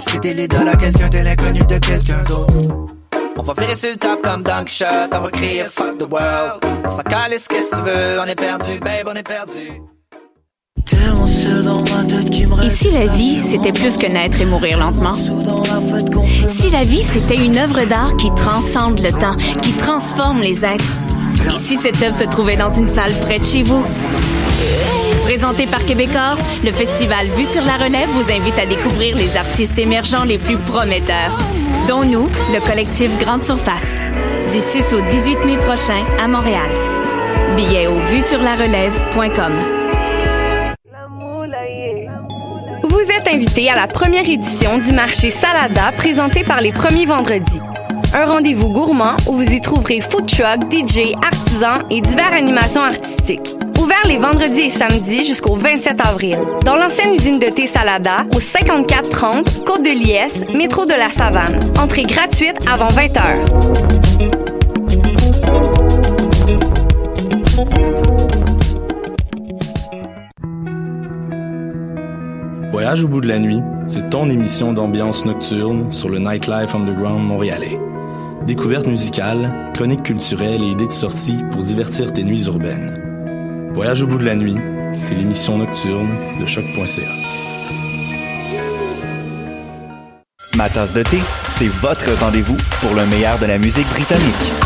C'était l'idole à quelqu'un, t'es l'inconnu de quelqu'un d'autre. On va virer sur le top comme Dunk Shot, on va crier fuck the world. On s'en calisse, qu'est-ce que tu veux, on est perdu, babe, on est perdu. Et si la vie, c'était plus que naître et mourir lentement? Si la vie, c'était une œuvre d'art qui transcende le temps, qui transforme les êtres? Et si cette œuvre se trouvait dans une salle près de chez vous? Présenté par Québecor, le festival Vue sur la relève vous invite à découvrir les artistes émergents les plus prometteurs, dont nous, le collectif Grande Surface, du 6 au 18 mai prochain à Montréal. Billets au vuesurlarelève.com. Vous êtes invité à la première édition du marché Salada présenté par les premiers vendredis. Un rendez-vous gourmand où vous y trouverez food truck, DJ, artisans et diverses animations artistiques. Ouvert les vendredis et samedis jusqu'au 27 avril. Dans l'ancienne usine de thé Salada, au 5430 Côte de Liesse, métro de la Savane. Entrée gratuite avant 20 h. Voyage au bout de la nuit, c'est ton émission d'ambiance nocturne sur le Nightlife Underground montréalais. Découvertes musicales, chroniques culturelles et idées de sortie pour divertir tes nuits urbaines. Voyage au bout de la nuit, c'est l'émission nocturne de choc.ca. Ma tasse de thé, c'est votre rendez-vous pour le meilleur de la musique britannique.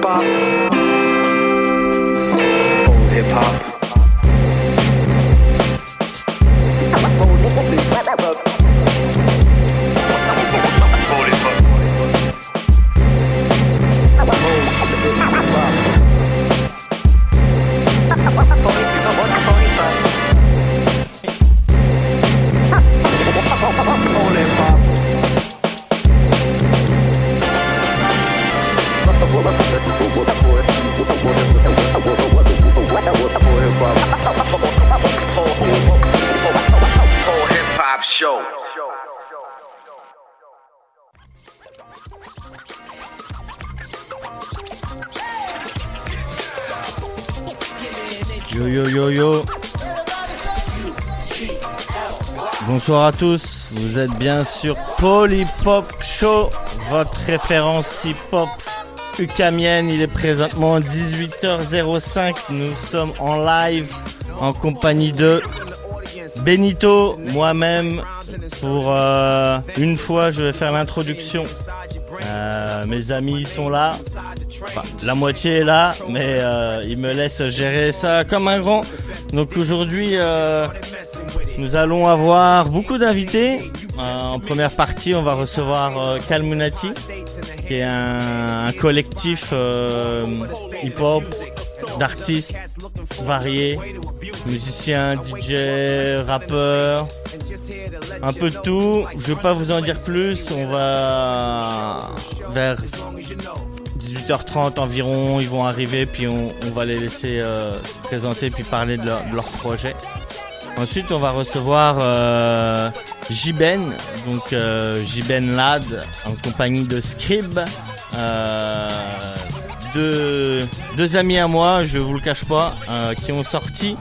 Hip hop. Full hip hop. Yo yo yo yo. Bonsoir à tous, vous êtes bien sur Polypop Show, votre référence hip-hop ukamienne. Il est présentement 18h05, nous sommes en live en compagnie de Benito, moi-même. Pour euh, une fois, je vais faire l'introduction. Euh, mes amis sont là. La moitié est là, mais euh, ils me laissent gérer ça comme un grand. Donc aujourd'hui, euh, nous allons avoir beaucoup d'invités. En première partie, on va recevoir Kalmunati, qui est un, collectif hip-hop d'artistes variés, musiciens, DJ, rappeurs, un peu de tout. Je vais pas vous en dire plus. On va vers 18h30 environ, ils vont arriver, puis on, va les laisser euh, se présenter, puis parler de leur, projet. Ensuite, on va recevoir euh, donc euh, Jiben Lad, en compagnie de Scrib. Euh, deux, amis à moi, je vous le cache pas, euh, qui ont sorti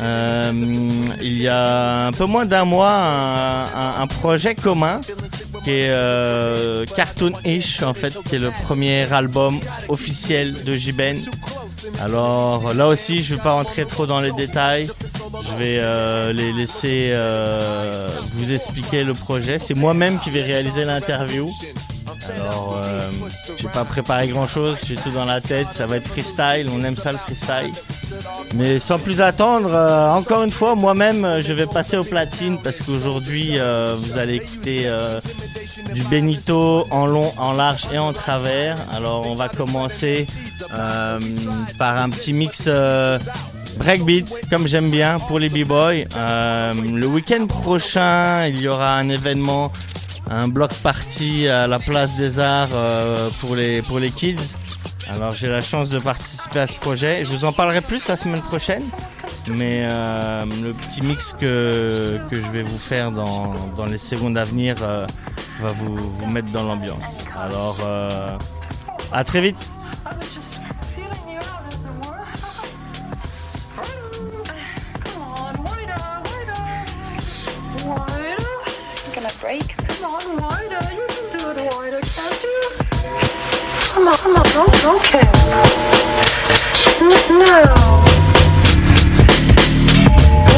euh, il y a un peu moins d'un mois un, projet commun qui est euh, Cartoon-ish en fait, qui est le premier album officiel de Jiben. Alors là aussi, je vais pas rentrer trop dans les détails. Je vais euh, les laisser euh, vous expliquer le projet. C'est moi-même qui vais réaliser l'interview. Alors, euh, j'ai pas préparé grand chose, j'ai tout dans la tête, ça va être freestyle, on aime ça le freestyle. Mais sans plus attendre, euh, encore une fois, moi-même, euh, je vais passer au platine parce qu'aujourd'hui, euh, vous allez écouter du Benito en long, en large et en travers. Alors, on va commencer par un petit mix breakbeat, comme j'aime bien, pour les b-boys. Le week-end prochain, il y aura un événement, un bloc party à la place des Arts euh, pour les pour les kids. Alors j'ai la chance de participer à ce projet. Je vous en parlerai plus la semaine prochaine. Mais euh, le petit mix que, que je vais vous faire dans, dans les secondes à venir euh, va vous, vous mettre dans l'ambiance. Alors euh, à très vite. Break. Come on, come on, don't, don't care. No.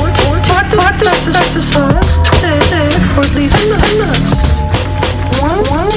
What, what, what, what this is exercise? Twenty for at least ten minutes. One, one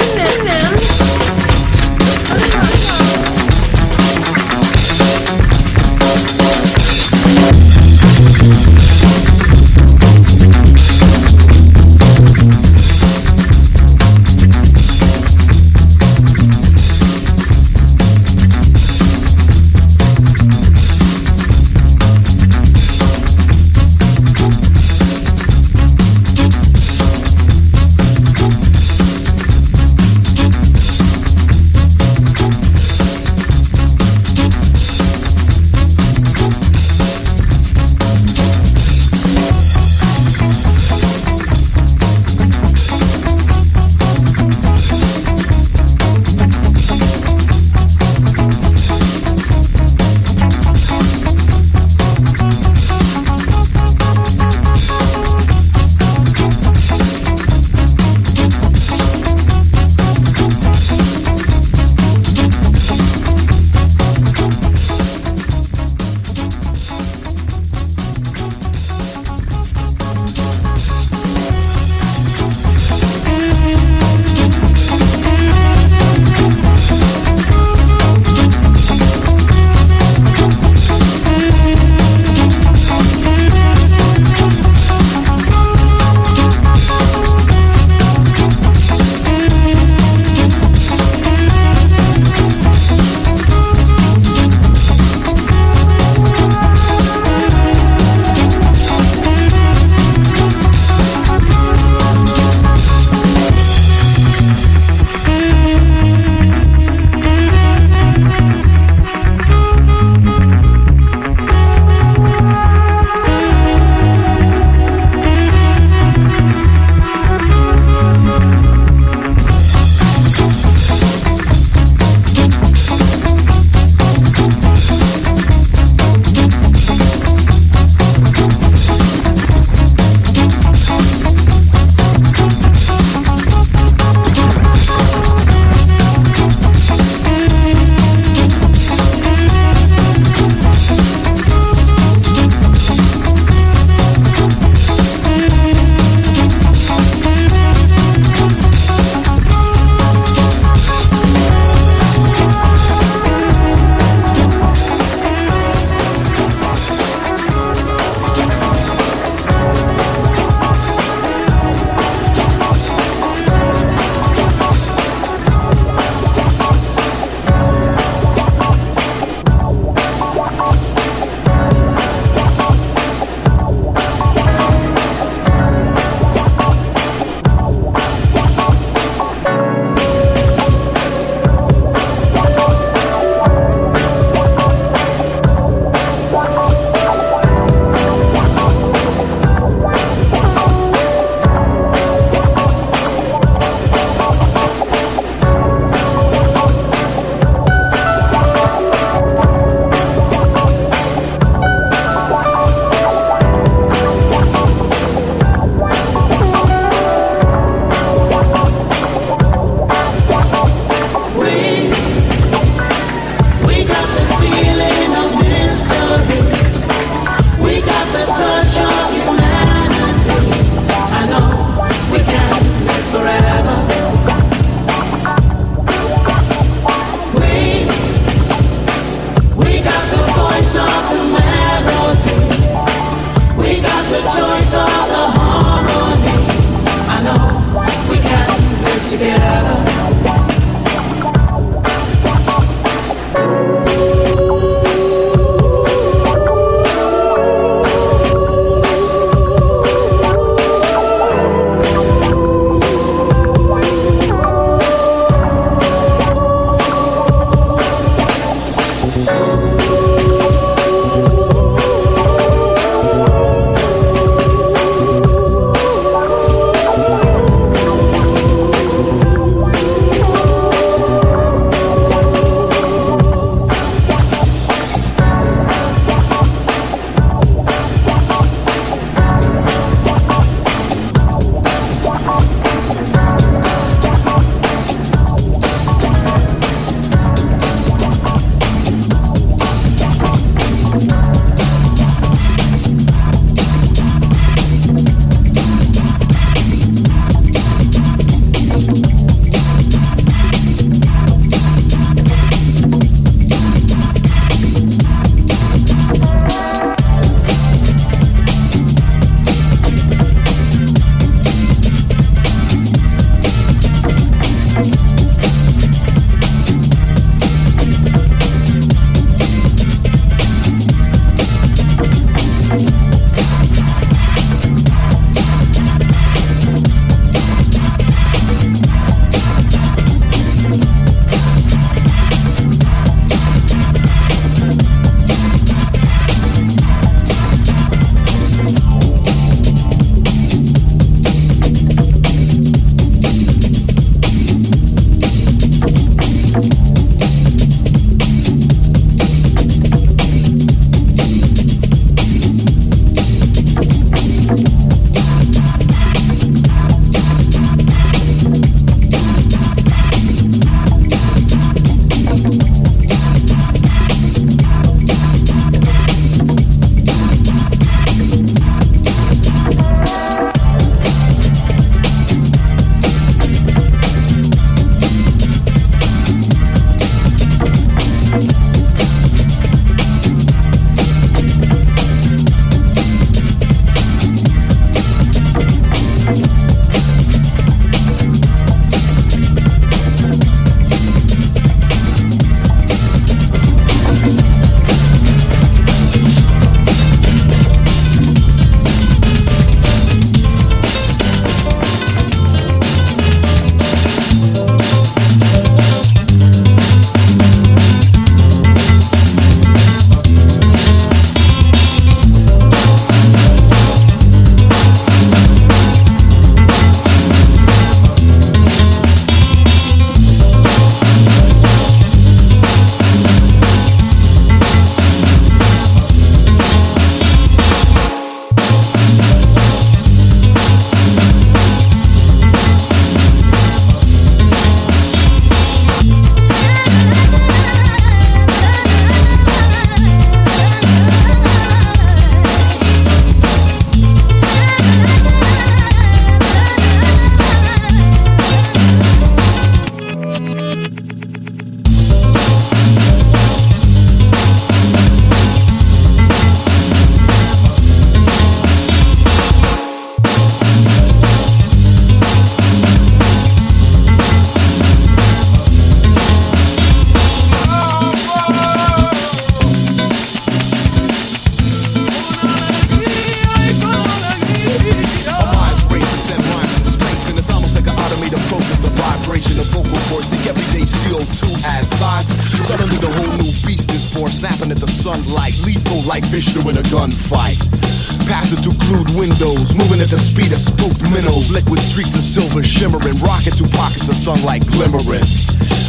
sunlight glimmering.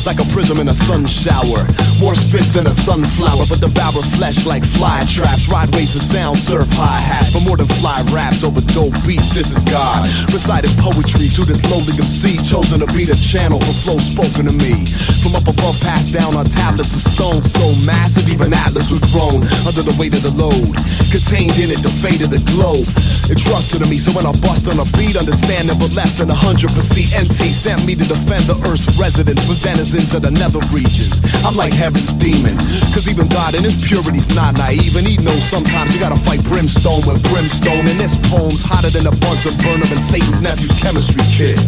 Like a prism in a sun shower. More spits than a sunflower, but devour flesh like fly traps. Ride waves of sound, surf high hats. But more than fly raps over dope beats, this is God. Recited poetry to this lowly MC, chosen to be the channel for flow spoken to me. From up above, passed down on tablets of stone, so massive, even Atlas would groan under the weight of the load. Contained in it, the fate of the globe. Entrusted to me, so when I bust on a beat, understand never less than 100% NT sent me to defend the Earth's residents with denizens of the nether regions. I'm like heaven's demon, cause even God in his purity's not naive, and he knows sometimes you gotta fight brimstone with brimstone. And this poem's hotter than a bunch of Burnham and Satan's nephew's chemistry kit.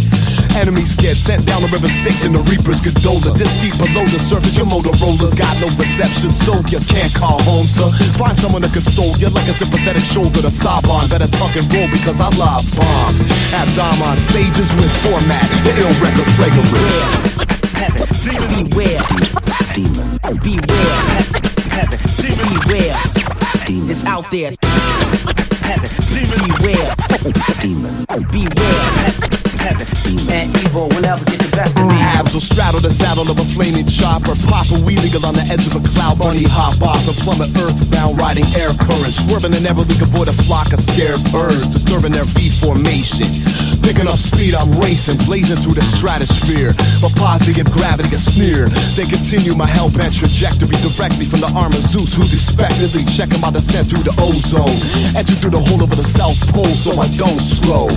Enemies get sent down the river Styx and the reapers Gondola. This deep below the surface, your Motorola's got no reception, so you can't call home to find someone to console you like a sympathetic shoulder to sob on. Better tuck and roll because I love bombs. Abdom on stages with format, the ill record flagrant. Beware. Beware. Beware. It's out there. Beware. demon Beware. heaven. And evil will never get the best of me. Abs will straddle the saddle of a flaming chopper. A wheel eagle on the edge of a cloud. Bunny hop off and plummet earthbound, riding air currents. Swerving and never leak avoid a flock of scared birds, disturbing their V formation. Picking up speed, I'm racing, blazing through the stratosphere. But positive gravity a sneer. They continue my hellbent trajectory directly from the arm of Zeus, who's expectedly checking my descent through the ozone. Enter through the hole over the South Pole, so I don't slow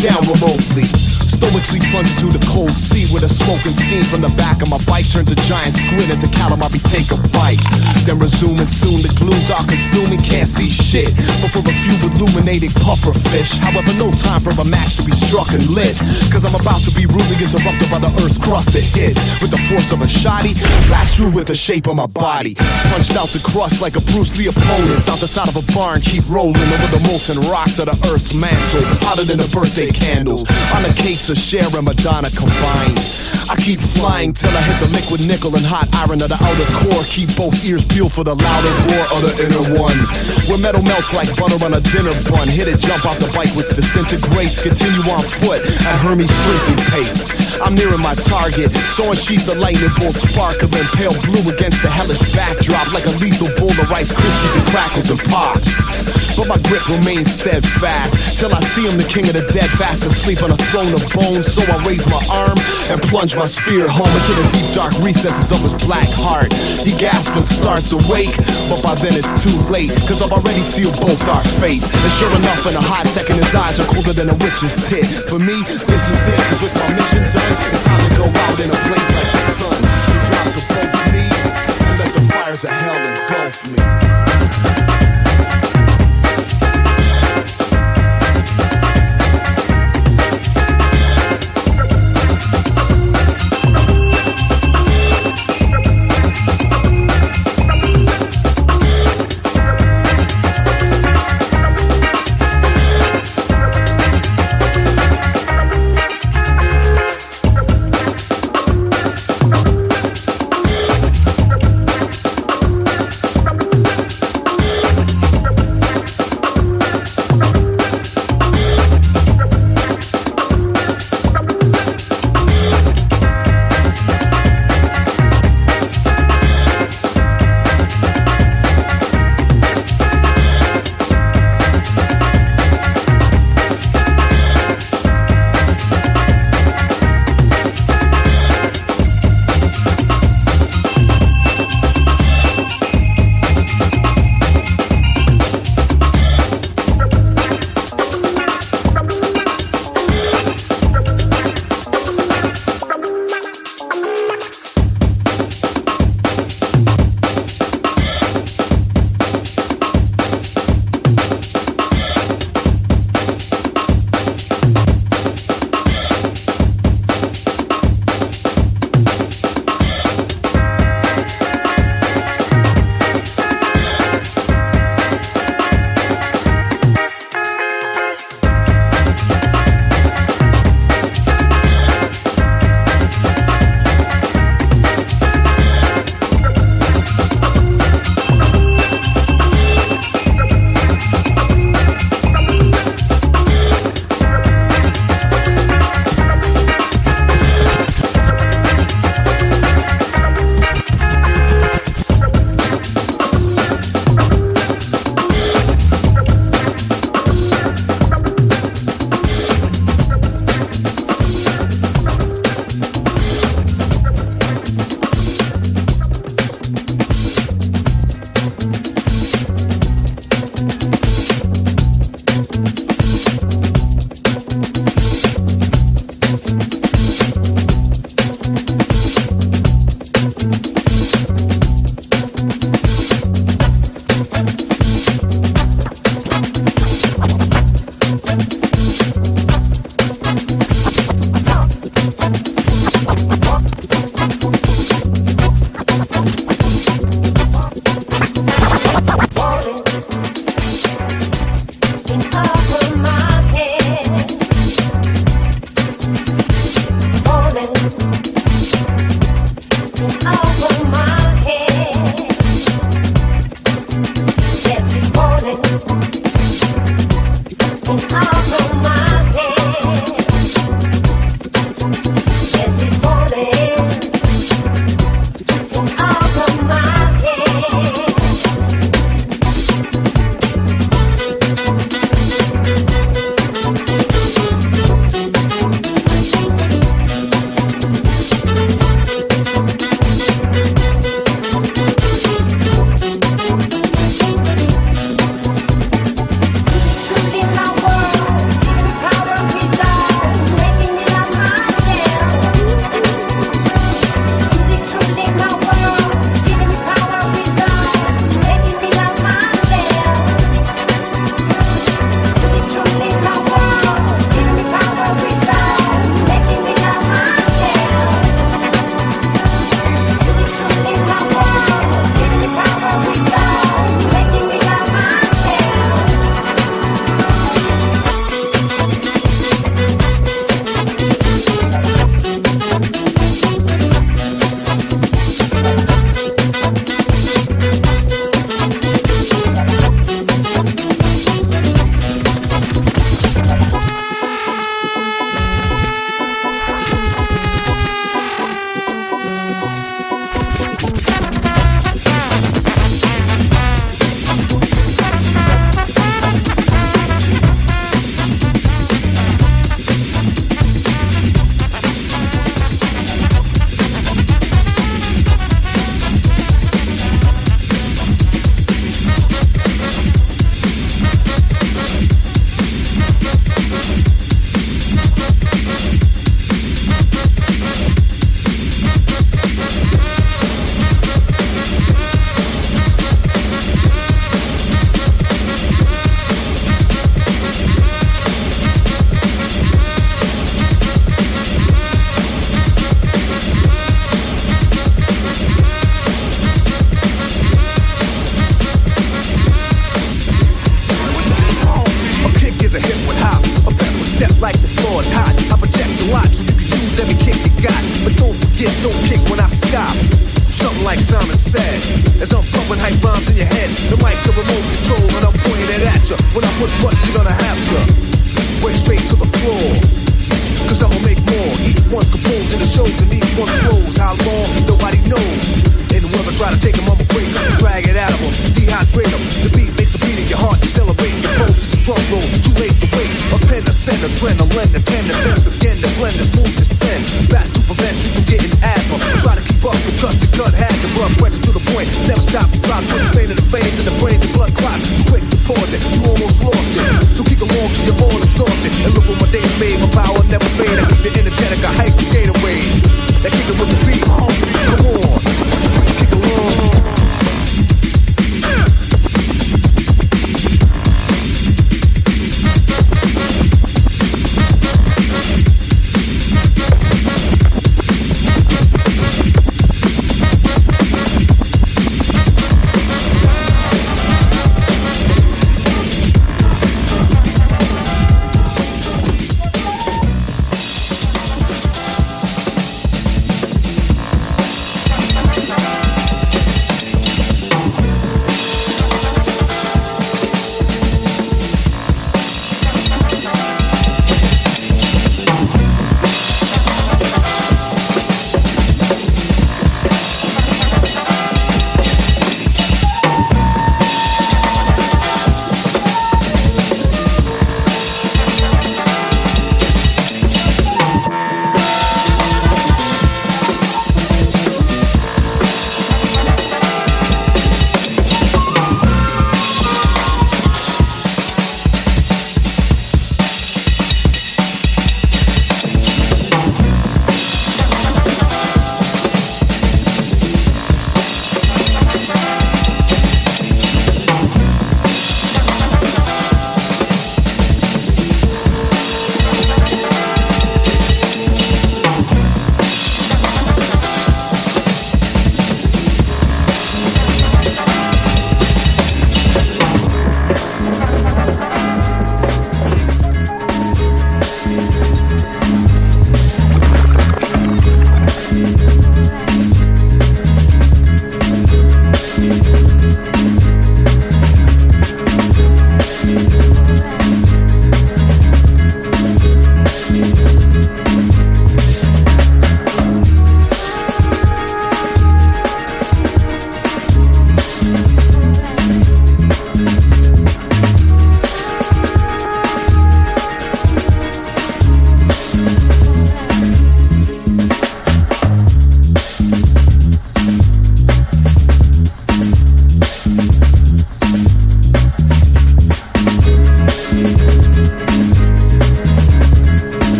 down remotely. Stoically plunging through the cold sea with a smoke and steam from the back of my bike turns a giant squid into calamari. Take a bite, then resuming soon. The glues are consuming, can't see shit. But for a few illuminated puffer fish. However, no time for a match to be struck and lit. Cause I'm about to be rudely interrupted by the earth's crust that hits with the force of a shotty. Blast through with the shape of my body. Punched out the crust like a Bruce Lee opponent. Out the side of a barn, keep rolling over the molten rocks of the earth's mantle. Hotter than the birthday candles. On the cakes of Cher and Madonna combined. I keep flying till I hit the liquid nickel and hot iron of the outer core. Keep both ears peeled for the louder roar of the inner one. Where metal melts like butter on a dinner bun. Hit it, jump off the bike which disintegrates. Continue on foot at Hermes sprinting pace. I'm nearing my target, so unsheath the lightning bolt sparkling pale blue against the hellish backdrop like a lethal bowl of Rice Krispies and crackles and pops. But my grip remains steadfast till I see him, the king of the dead, fast asleep on a throne of bones. So I raise my arm and plunge my spear home into the deep dark recesses of his black heart. He gasps and starts awake, but by then it's too late, cause I've already sealed both our fates. And sure enough, in a hot second, his eyes are colder than a witch's tit. For me, this is it, cause with my mission done, it's time to go out in a blaze like the sun. To drop to both knees and let the fires of hell engulf me.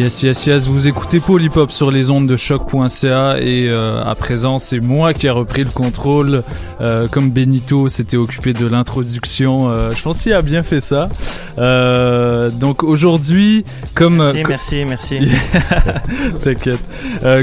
Yes, yes, yes. Vous écoutez Polypop sur les ondes de choc.ca et euh, à présent, c'est moi qui ai repris le contrôle. Euh, comme Benito s'était occupé de l'introduction, euh, je pense qu'il a bien fait ça. Donc aujourd'hui, comme Merci, merci, merci. T'inquiète.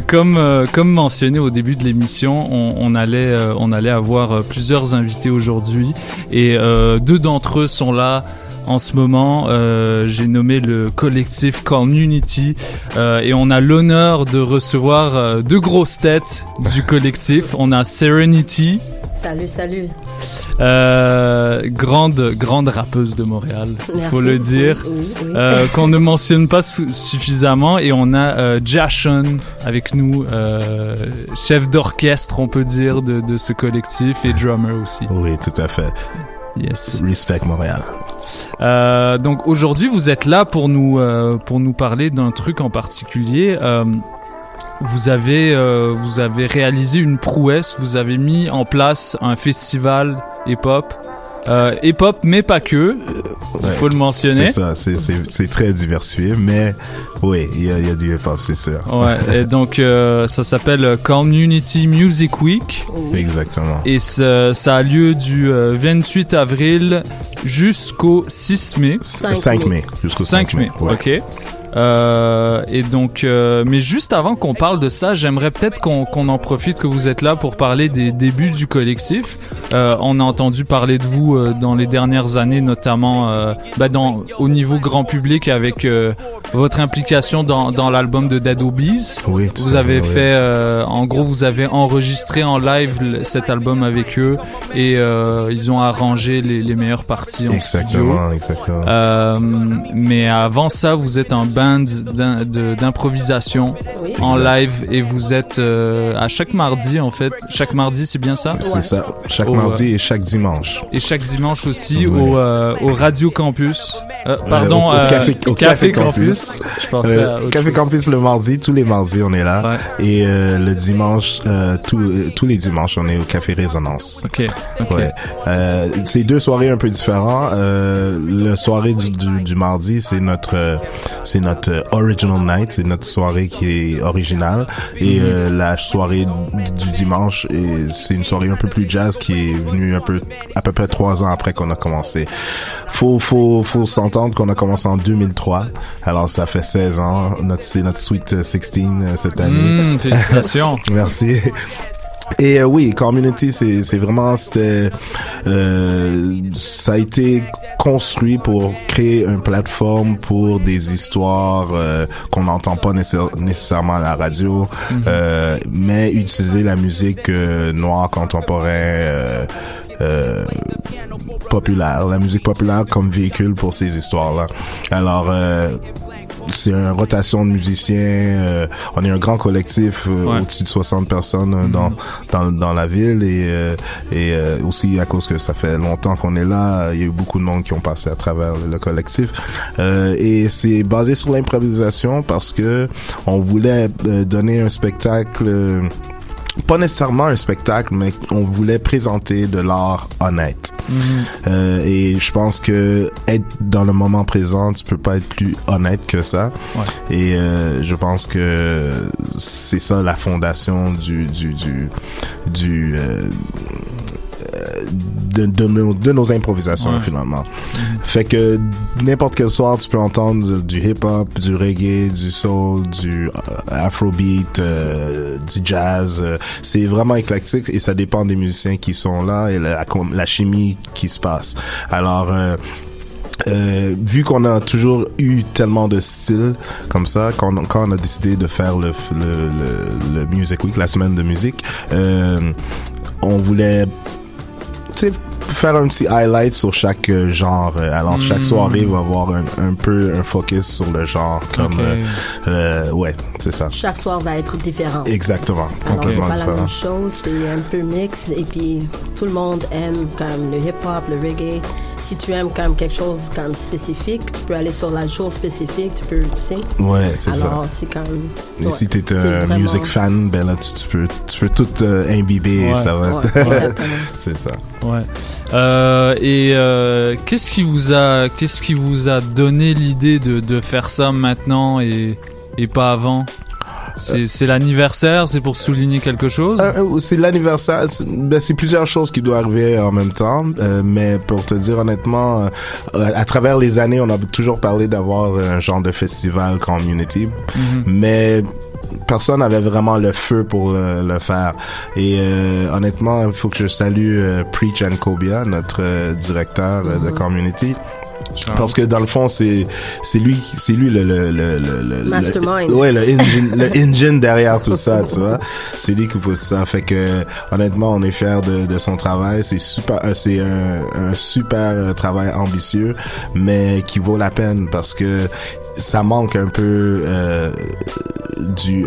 Comme comme mentionné au début de l'émission, on, on allait on allait avoir plusieurs invités aujourd'hui et deux d'entre eux sont là. En ce moment, euh, j'ai nommé le collectif Community euh, et on a l'honneur de recevoir euh, deux grosses têtes du collectif. On a Serenity, Salut, salut. euh, grande grande rappeuse de Montréal, il faut le dire, Oui, oui, oui. euh, qu'on ne mentionne pas su- suffisamment. Et on a euh, Jashon avec nous, euh, chef d'orchestre, on peut dire, de, de ce collectif et drummer aussi. Oui, tout à fait. Yes. Respect Montréal. Euh, donc aujourd'hui, vous êtes là pour nous euh, pour nous parler d'un truc en particulier. Euh, vous avez vous avez réalisé une prouesse. Vous avez mis en place un festival hip-hop. Euh, hip-hop, mais pas que. Il Ouais, faut le mentionner. C'est ça, c'est- c'est c'est très diversifié, mais oui, il y a, il y a du hip-hop, c'est sûr. Ouais, et donc euh, ça s'appelle Community Music Week. Exactement. Et ça, ça a lieu du euh, 28 avril jusqu'au 6 mai. 5 5 mai, jusqu'au 5 mai, ouais. ok. Euh, et donc, euh, mais juste avant qu'on parle de ça, j'aimerais peut-être qu'on en profite que vous êtes là pour parler des débuts du collectif. Euh, on a entendu parler de vous dans les dernières années, notamment bah, dans, au niveau grand public avec votre implication dans, dans l'album de Dead Obies. Oui, tout Vous avez fait, oui. en gros, vous avez enregistré en live cet album avec eux et ils ont arrangé les, les meilleures parties en Exactement, studio. exactement. Euh, mais avant ça, vous êtes un band d'improvisation Oui. en live et vous êtes euh, à chaque mardi en fait. Chaque mardi, c'est bien ça? C'est ça, chaque Au, mardi euh, et chaque dimanche. et chaque dimanche aussi au, euh, au Radio Campus. Euh, Euh, pardon, au, au euh, café, au Café Campus. Je pensais Euh, à Café chose. Campus le mardi, tous les mardis on est là. Et euh, le dimanche, euh, tous- euh, tous les dimanches on est au Café Résonance. Ok. ok. Ouais. Euh, c'est deux soirées un peu différentes. Euh, le soirée du, du, du mardi, c'est notre euh, c'est notre euh, original night, c'est notre soirée qui est originale. Et euh, la soirée du, dimanche, c'est une soirée un peu plus jazz qui est venue un peu à peu près trois ans après qu'on a commencé. Faut faut faut s'entendre qu'on a commencé en 2003. Alors ça fait 16 ans. Notre c'est notre euh, 16 euh, cette année. Mm, félicitations. Merci. Et euh, oui, Community, c'est c'est vraiment c'était euh, ça a été construit pour créer une plateforme pour des histoires euh, qu'on n'entend pas nécessaire- nécessairement à la radio, euh, mais utiliser la musique euh, noire contemporaine. Euh, euh, populaire, la musique populaire comme véhicule pour ces histoires-là. Alors, euh, c'est une rotation de musiciens. euh, on est un grand collectif, euh, Ouais. au-dessus de 60 personnes euh, dans, dans dans la ville et euh, et euh, aussi à cause que ça fait longtemps qu'on est là, il y a eu beaucoup de monde qui ont passé à travers le collectif. Euh, et c'est basé sur l'improvisation parce que on voulait euh, donner un spectacle. Pas nécessairement un spectacle, mais on voulait présenter de l'art honnête. Mhm. Euh, et je pense que être dans le moment présent, tu peux pas être plus honnête que ça. Ouais. Et euh, je pense que c'est ça la fondation du du du du euh, de, de, nos, de nos improvisations Ouais. finalement. Fait que n'importe quel soir, tu peux entendre du hip-hop, du reggae, du soul, du euh, afrobeat, euh, du jazz. euh, c'est vraiment éclectique et ça dépend des musiciens qui sont là et la, la chimie qui se passe. Alors, euh, vu qu'on a toujours eu tellement de styles comme ça, quand, on- quand on a décidé de faire le, le, le, le Music Week, la semaine de musique, euh, on voulait faire un petit highlight sur chaque euh, genre. Euh, Alors, chaque Mm. soirée va avoir un, un peu un focus sur le genre. Comme, Ok. euh, euh, ouais, c'est ça. Chaque soir va être différent. Exactement, Alors, c'est complètement pas la différent. même chose, c'est un peu mix. Et puis, tout le monde aime comme le hip-hop, le reggae. Si tu aimes comme quelque chose comme spécifique, tu peux aller sur la jour spécifique, tu peux, tu sais. Ouais, c'est ça. Alors, c'est comme... Et ouais, si t'es c'est un vraiment- music fan, ben là, tu, tu peux, tu peux tout euh, imbiber et Ouais. ça va. Ouais, c'est ça. Ouais. Euh, et euh, qu'est-ce qui vous a, qu'est-ce qui vous a donné l'idée de, de faire ça maintenant et et pas avant? C'est l'anniversaire, c'est pour souligner quelque chose? Euh, euh, c'est l'anniversaire. C'est ben, c'est plusieurs choses qui doivent arriver en même temps. euh, mais pour te dire honnêtement, euh, à travers les années, on a toujours parlé d'avoir un genre de festival community. Mhm. Mais personne n'avait vraiment le feu pour le, le faire. Et euh, honnêtement, il faut que je salue euh, Preach and Cobia, notre euh, directeur de community. Parce que dans le fond, c'est c'est lui c'est lui le le le le, le- le- Mastermind. ouais le engine le engine derrière tout ça, tu vois. C'est lui qui pousse ça. Fait que honnêtement, on est fiers de, de son travail. C'est super euh, c'est un, un super euh, travail ambitieux, mais qui vaut la peine parce que ça manque un peu euh, du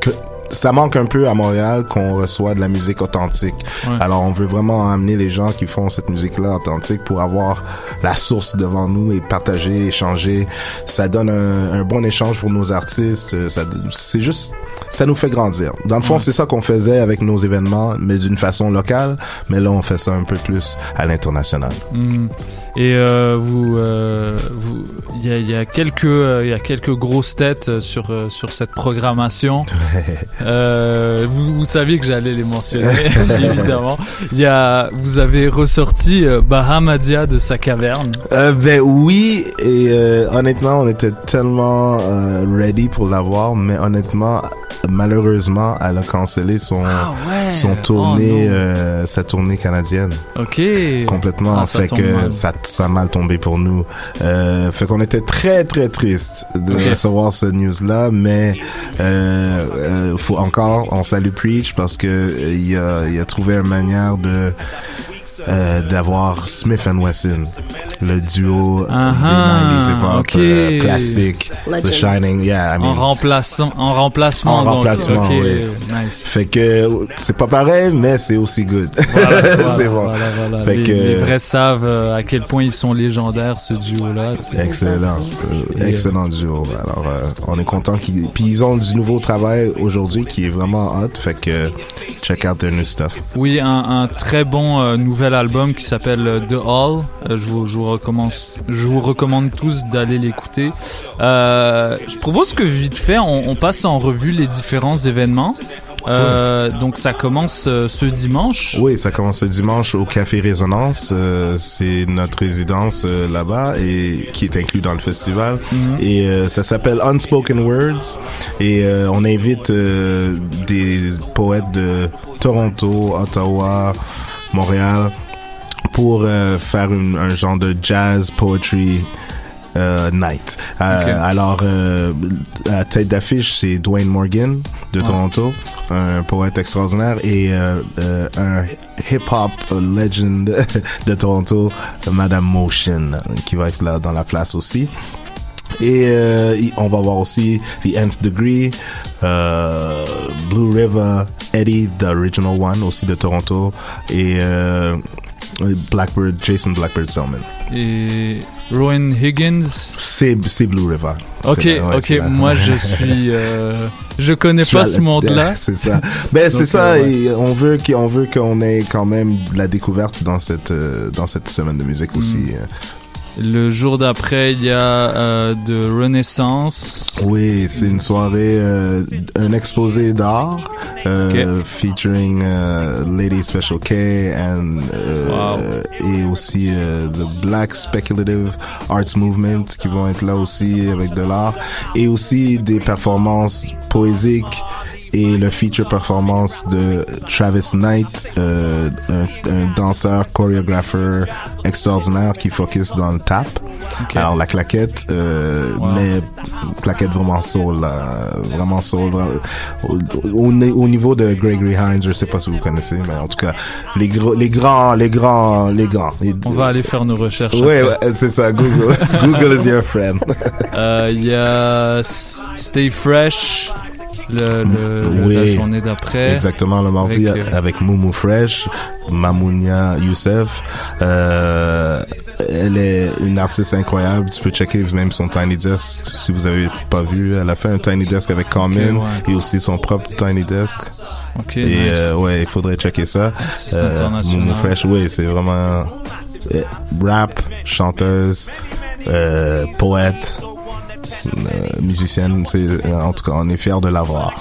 que ça manque un peu à Montréal qu'on reçoit de la musique authentique. Ouais. Alors on veut vraiment amener les gens qui font cette musique-là authentique pour avoir la source devant nous et partager, échanger. Ça donne un, un bon échange pour nos artistes. Ça, c'est juste, ça nous fait grandir. Dans le fond, Ouais. c'est ça qu'on faisait avec nos événements, mais d'une façon locale. Mais là, on fait ça un peu plus à l'international. Hmm. Et euh, vous, euh, vous, il y a, il y a quelques, euh, il y a quelques grosses têtes sur sur cette programmation. Euh, vous, vous saviez que j'allais les mentionner, évidemment. Il y a, vous avez ressorti Bahamadia de sa caverne. Ben oui, et honnêtement, on était tellement ready pour l'avoir, mais honnêtement, malheureusement, elle a cancellé son ouais. son tournée, Oh, euh, sa tournée canadienne. Ok. Complètement, Ah, ça fait que mal. ça ça a mal tombé pour nous. Euh, fait qu'on était très très triste de recevoir ce news là, mais euh, euh, faut encore on salue Preach parce que euh, il a il a trouvé une manière de euh, d'avoir Smith and Wesson, le duo Ah des 90s hip hop ok. euh, classique, The Legends. Shining, yeah, I mean, en remplaçant, en remplacement. en donc. remplacement, Ok, oui. Nice. Fait que c'est pas pareil, mais c'est aussi good. Voilà, c'est voilà, bon. voilà, voilà. Fait les, que les vrais savent euh, à quel point ils sont légendaires ce duo-là. Excellent, Euh, excellent duo. Alors, euh, on est content qu'ils. Puis ils ont du nouveau travail aujourd'hui qui est vraiment hot. Fait que check out their new stuff. Oui, un, un très bon euh, nouvel album qui s'appelle euh, The Hall. Euh, je, vous, je, vous recommande, je vous recommande tous d'aller l'écouter. Euh, je propose que vite fait, on, on passe en revue les différents événements. Euh, Donc ça commence ce dimanche. Oui, ça commence ce dimanche au Café Résonance. C'est notre résidence là-bas et qui est inclus dans le festival. Mhm. Et ça s'appelle Unspoken Words. Et on invite des poètes de Toronto, Ottawa, Montréal pour euh, faire une- un genre de jazz poetry euh, night. Euh. Alors, euh, à tête d'affiche, c'est Dwayne Morgan de Ouais. Toronto, un poète extraordinaire, et un hip-hop legend de Toronto, Madame Motion, qui va être là dans la place aussi. Et on va voir aussi The Nth Degree, Blue River, Eddie, The Original One, aussi de Toronto, et Blackbird, Jason Blackbird Selman. Et Rowan Higgins. C'est Blue River. Ok, ouais. Moi, je suis, euh, je connais Tu pas as ce monde-là. C'est ça. Ben c'est ça. euh, ouais. on veut qu'on ait quand même la découverte dans cette euh, dans cette semaine de musique aussi. Mm. Le jour d'après, il y a euh, de Renaissance. Oui, c'est une soirée, euh, un exposé d'art euh, featuring euh, Lady Special K and, euh, et aussi euh, the Black Speculative Arts Movement qui vont être là aussi avec de l'art. Et aussi des performances poésiques et le feature performance de Travis Knight, euh, un, un danseur, chorégrapheur extraordinaire qui focus dans le tap. Alors la claquette, euh, mais claquette vraiment soul, là, vraiment soul. Au, au, au niveau de Gregory Hines, je sais pas si vous connaissez, mais en tout cas les gros, les grands, les grands, les grands. Les- On va aller faire nos recherches. Ouais, c'est ça. Google, Google is your friend. Euh, Il y a Stay Fresh. Le, le- la Oui. journée d'après. Exactement, le mardi Avec, euh, avec, Moumou Fresh, Mamounia Youssef. Euh, elle est une artiste incroyable. Tu peux checker même son Tiny Desk si vous avez pas vu. Elle a fait un Tiny Desk avec Common ouais. et aussi son propre Tiny Desk. Et nice. euh, ouais, il faudrait checker ça. International. Moumou Fresh, oui, c'est vraiment euh, rap, chanteuse, euh, poète. Euh, musicienne. C'est, euh, en tout cas, on est fiers de l'avoir.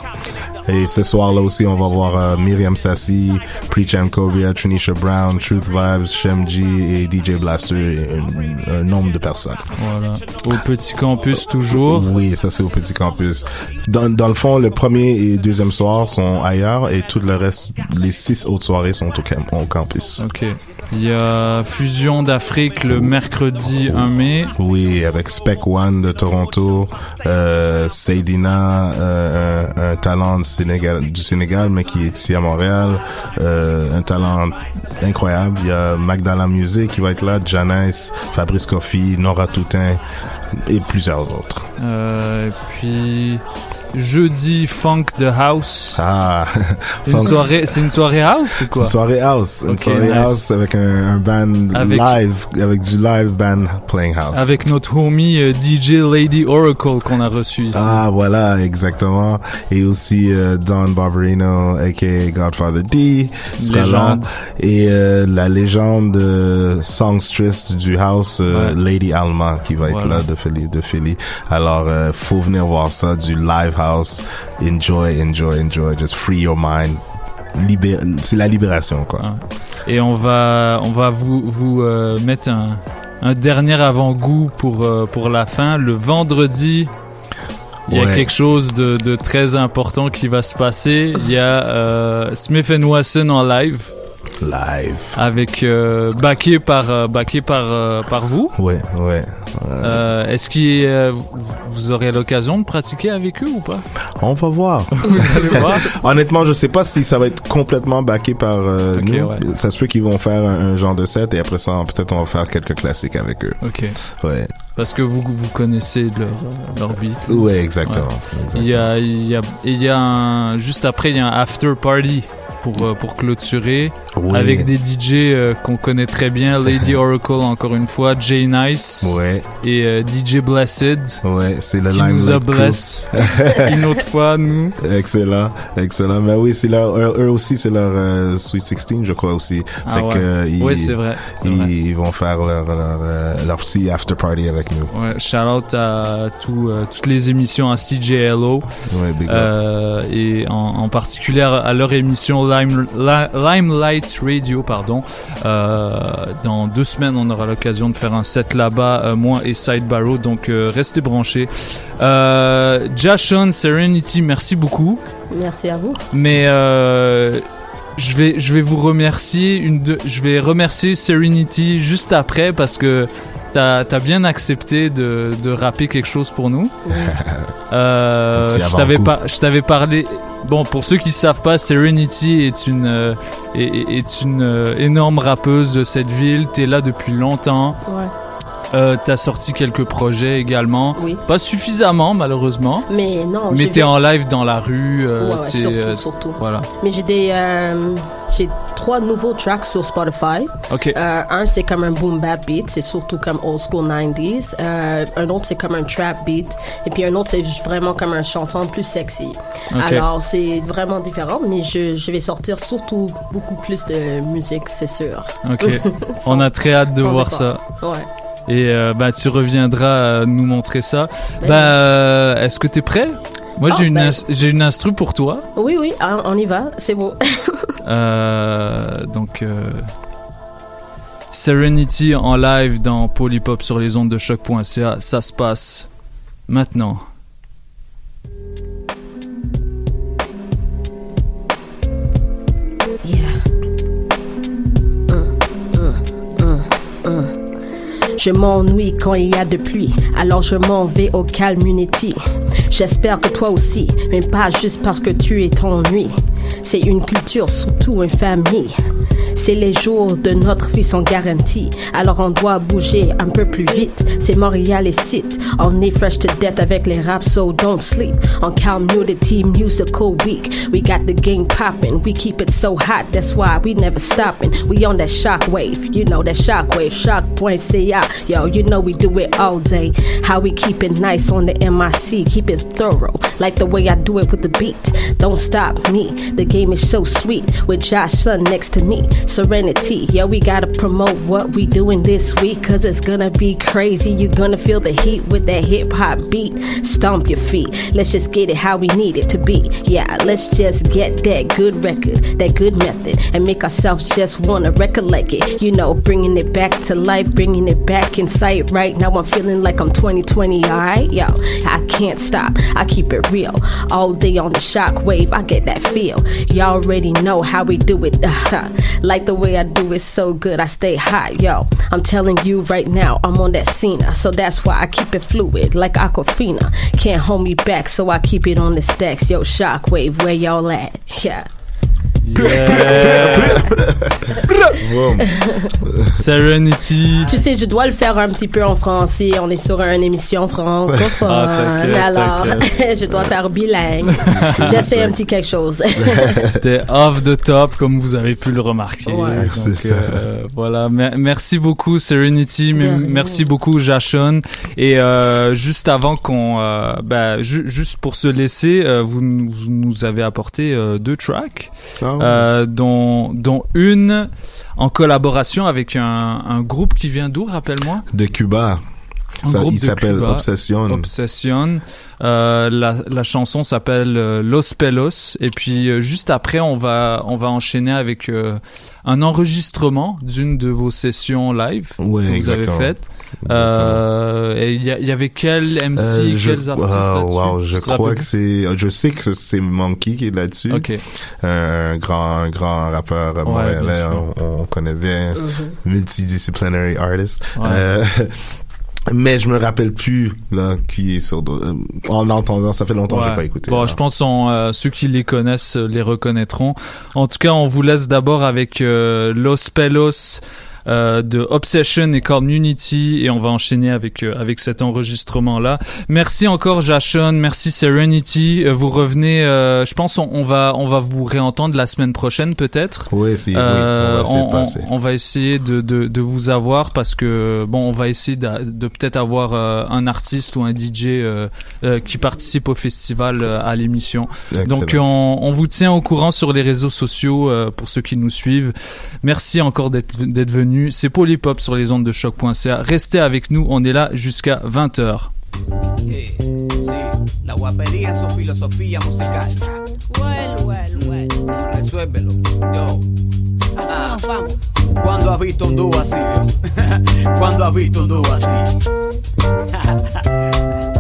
Et ce soir-là aussi, on va voir euh, Myriam Sassi, Preach Cobia, Trinisha Brown, Truth Vibes, Shem G et DJ Blaster, et un, un nombre de personnes. Voilà. Au petit campus toujours. Oui, ça c'est au petit campus. Dans, dans le fond, le premier et deuxième soir sont ailleurs et tout le reste, les six autres soirées sont au campus. Ok. Il y a Fusion d'Afrique le mercredi 1 mai. Oui, avec Spec One de Toronto, euh, Seydina, euh, un, un talent du Sénégal, du Sénégal, mais qui est ici à Montréal, euh, un talent incroyable. Il y a Magdala Music qui va être là, Janice, Fabrice Coffee, Nora Toutain et plusieurs autres. Euh, et puis jeudi Funk the House. Ah, Une soirée, c'est une soirée house ou quoi? Une soirée house, une soirée nice. house avec un, un band Avec- live, avec du live band playing house. Avec notre homie euh, DJ Lady Oracle qu'on a reçu ici. Ah voilà, exactement. Et aussi euh, Don Barberino, aka Godfather D. Légende. Et euh, la légende songstress du house, Lady Alma, qui va être là de Philly. De Philly. Alors, faut venir voir ça, du live house. Enjoy, enjoy, enjoy. Just free your mind. Libé- C'est la libération, quoi. Et on va, on va vous, vous euh, mettre un, un dernier avant-goût pour, euh, pour la fin. Le vendredi, il y a Ouais. quelque chose de, de très important qui va se passer. Il y a euh, Smith Wesson en live. Live. Avec euh, backé par backé par par vous. Ouais, ouais. Euh, Est-ce que euh, vous- aurez l'occasion de pratiquer avec eux ou pas? On va voir. Vous allez voir. Honnêtement, je sais pas si ça va être complètement backé par euh, nous. ouais. Ça se peut qu'ils vont faire un, un genre de set et après ça, peut-être on va faire quelques classiques avec eux. Ok. Ouais. Parce que vous vous connaissez leur leur beat. Ouais, exactement. Il y a il y a il y a un juste après il y a un after party pour euh, pour clôturer Oui. avec des DJ euh, qu'on connaît très bien Lady Oracle encore une fois Jay Nice Ouais. et euh, DJ Blessed Ouais, c'est le qui nous une autre fois nous Excellent, excellent. Mais oui, c'est leur, eux, aussi, c'est leur euh, Sweet 16, je crois aussi. Ah fait ouais. que, ils, Ouais, c'est vrai, Ils, vont faire leur, leur, leur petit after party avec nous. Ouais, shout out à tout, toutes les émissions à CJLO Ouais, big up. et en, en particulier à leur émission Lime, La- Limelight Radio pardon. Euh, dans deux semaines, on aura l'occasion de faire un set là-bas, euh, moi et Side Barrow, donc euh, restez branchés. Jashon Serenity, merci beaucoup. Merci à vous. Mais je vais je vais vous remercier une de, je vais remercier Serenity juste après parce que t'as as bien accepté de, de rapper quelque chose pour nous. Euh, je t'avais coup. pas je t'avais parlé. Bon pour ceux qui savent pas, Serenity est une euh, est, une euh, énorme rappeuse de cette ville. T'es là depuis longtemps. Ouais. Euh, T'as sorti quelques projets également. Oui. Pas suffisamment malheureusement. Mais non, Mais t'es fait- en live dans la rue. euh, Ouais, ouais, surtout, euh, surtout. Voilà. Mais j'ai des, euh, j'ai trois nouveaux tracks sur Spotify. Euh, un c'est comme un boom bap beat, c'est surtout comme old school 90s. Euh, un autre c'est comme un trap beat, et puis un autre c'est vraiment comme un chanson plus sexy. Alors c'est vraiment différent, mais je, je vais sortir surtout beaucoup plus de musique, c'est sûr. Sans- On a très hâte de voir effort. ça. Ouais. Et euh, bah tu reviendras euh, nous montrer ça. Ben bah euh, est-ce que t'es prêt? Moi Ah, j'ai une ben- j'ai une instru pour toi. Oui, oui, hein, on y va, c'est beau. Euh, donc euh, Serenity en live dans Polypop sur les ondes de choc.ca, ça se passe maintenant. Je m'ennuie quand il y a de pluie, alors je m'en vais au community. J'espère que toi aussi, mais pas juste parce que tu es t'ennuies. C'est une culture, surtout une famille. C'est les jours de notre vie sont garantis, alors on doit bouger un peu plus vite. C'est Montréal et site, on est fresh to death avec les raps, so don't sleep. On community musical week, we got the game poppin', we keep it so hot, that's why we never stoppin'. We on that shockwave, you know that shockwave, Shock point shock.ca, ah, yo, you know we do it all day. How we keep it nice on the MIC, keep it thorough, like the way I do it with the beat. Don't stop me, the game is so sweet with Josh Sun next to me. Serenity, yeah, we gotta promote what we doing this week, cause it's gonna be crazy. You're gonna feel the heat with that hip hop beat. Stomp your feet. Let's just get it how we need it to be. Yeah, let's just get that good record, that good method, and make ourselves just wanna recollect it. You know, bringing it back to life, bringing it back in sight. Right now, I'm feeling like I'm 2020, alright? Yo, I can't stop. I keep it real. All day on the shockwave, I get that feel. Y'all already know how we do it. like uh-huh. The way I do it so good, I stay hot, yo. I'm telling you right now, I'm on that scene. So that's why I keep it fluid, like Aquafina. Can't hold me back, so I keep it on the stacks. Yo, shockwave, where y'all at? Yeah. Serenity. Tu sais, je dois le faire un petit peu en français. On est sur une émission francophone. Ah, alors, je dois faire bilingue. J'essaie un petit quelque chose. C'était off the top, comme vous avez pu le remarquer. Ouais. Donc, C'est ça. euh, voilà. Mer- merci beaucoup, Serenity. De M- rien. Merci beaucoup, Jashon. Et euh, juste avant qu'on, euh, bah, ju- juste pour se laisser, euh, vous, nous- vous nous avez apporté euh, deux tracks, Ah euh, dont, dont une en collaboration avec un, un groupe qui vient d'où, rappelle-moi? De Cuba. Un Ça, groupe il s'appelle. Obsession. Obsession. Euh, la, la chanson s'appelle euh, Los Pelos. Et puis euh, juste après, on va on va enchaîner avec euh, un enregistrement d'une de vos sessions live Ouais, que vous avez faites. Euh, et il y, avait quel MC, Euh, je- quels artistes wow, là-dessus wow, je crois que c'est, je sais que c'est Monkey qui est là-dessus. Ok. Un grand, un grand rappeur Ouais, montréalais, on, on connaît bien, multidisciplinary artist. Ouais. Mais je me rappelle plus là qui est sur. euh, En entendant, ça fait longtemps que Ouais. j'ai pas écouté. Bon, là. je pense qu'on, euh, ceux qui les connaissent euh, les reconnaîtront. En tout cas, on vous laisse d'abord avec euh, Los Pelos euh, de Obsession et Community et on va enchaîner avec euh, avec cet enregistrement là. Merci encore Jashon, merci Serenity. Euh, vous revenez, euh, je pense on, on va on va vous réentendre la semaine prochaine peut-être. Oui, c'est, Euh, oui, on va essayer on, on- va essayer de, de, de vous avoir parce que bon, on va essayer de, de peut-être avoir euh, un artiste ou un DJ euh, euh, qui participe au festival euh, à l'émission. Donc on, on vous tient au courant sur les réseaux sociaux euh, pour ceux qui nous suivent. Merci encore d'être d'être venu. C'est Polypop sur les ondes de choc.ca. Restez avec nous, on est là jusqu'à 20h. Sí, la guapería en su filosofía musical. Well, well, well. Resuélvelo. Yo. Ah, Nos vamos. ¿Cuándo has visto un dúo así, yo? ¿Cuándo has visto un dúo así?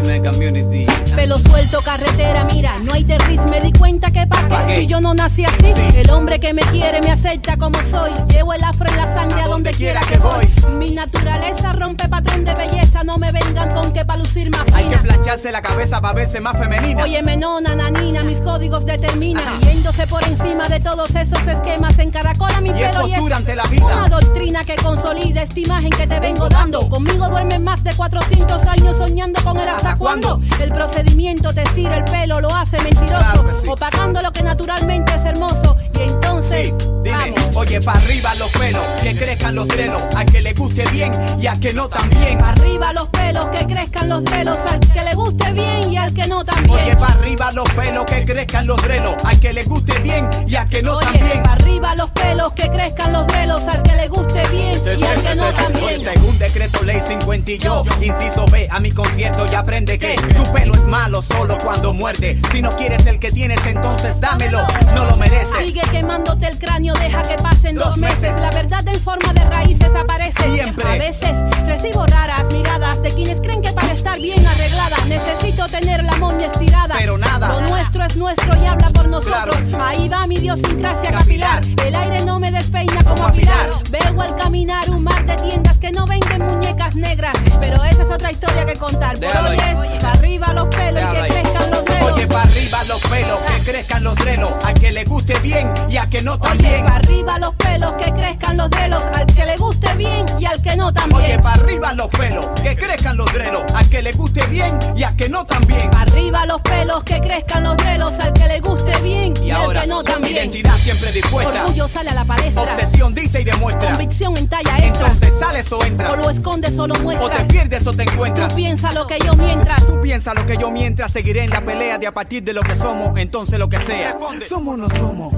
Dime, community. Pelo suelto, carretera, mira, no hay terriz. Me di cuenta que pa' ¿Pa' qué si yo no nací así. El hombre que me quiere me acepta como soy. Llevo el afro en la sangre a donde quiera que voy. Mi naturaleza rompe patrón de belleza. No me vengan con que pa' lucir más Hay que plancharse la cabeza para verse más femenina. Oye, menona, nanina, mis códigos determinan. Yéndose por encima de todos esos esquemas. En caracola mi Y pelo y es ante la vida. una doctrina que consolida esta imagen que te vengo dando. Conmigo duermes más de 400 años soñando con el hasta cuándo. El procedimiento te estira el pelo, lo hace mentiroso. Opacando lo que naturalmente es hermoso. Y entonces, Dime, oye, para arriba los pelos, que crezcan los drelos, a que le guste bien y a que no también. arriba los pelos, que crezcan los drelos. Al que le guste bien y al que no también. Oye, para arriba los pelos, que crezcan los drelos, a que le guste bien y a que no Oye, también. para arriba los pelos, que crezcan los drelos. Al que le guste bien y al que no también. según decreto ley 50 y yo, inciso B, a mi concierto y aprende que tu pelo es malo solo cuando muerde. Si no quieres el que tienes, entonces dámelo, no lo mereces. Sigue quemándote el cráneo, deja que pasen dos, Dos meses. meses. La verdad en forma de raíces aparece. Siempre. A veces recibo raras miradas de quienes creen que para estar bien arreglada necesito tener la moña estirada. Pero nada. Lo nuestro es nuestro y habla por nosotros. Claro. Ahí va mi idiosincrasia capilar. El aire no me despeina como a pilar. Veo al caminar un mar de tiendas que no venden muñecas negras. Pero esa es otra historia que contar. Por Déjalo hoy Pa' arriba los pelos y que crezcan los dedos. Oye, pa' arriba los pelos, que crezcan los drelos. Al que le guste bien y al que no también. Oye, pa' arriba los pelos, que crezcan los drelos. Al que le guste bien y al que no también. Oye, pa' arriba los pelos, que crezcan los drelos. Al que le guste bien y al que no también. Pa' arriba los pelos, que crezcan los drelos. Al que le guste bien y, y ahora, al que no también. Identidad siempre dispuesta. Orgullo sale a la palestra. Obsesión dice y demuestra. Convicción en talla extra. Entonces sales o entras. O lo escondes o lo muestras. O te pierdes o te encuentras. Tú piensa lo que yo miento encuentras. Tú piensas lo que yo mientras seguiré en la pelea de a partir de lo que somos, entonces lo que sea. Responde. Somos no somos.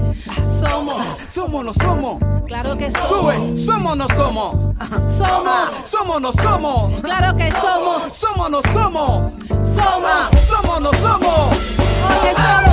Somos. Somos no somos. Claro que somos. Subes. Somos no somos. Somos. Somos no somos. Claro que somos. Somos no somos. Somos. Somos no somos.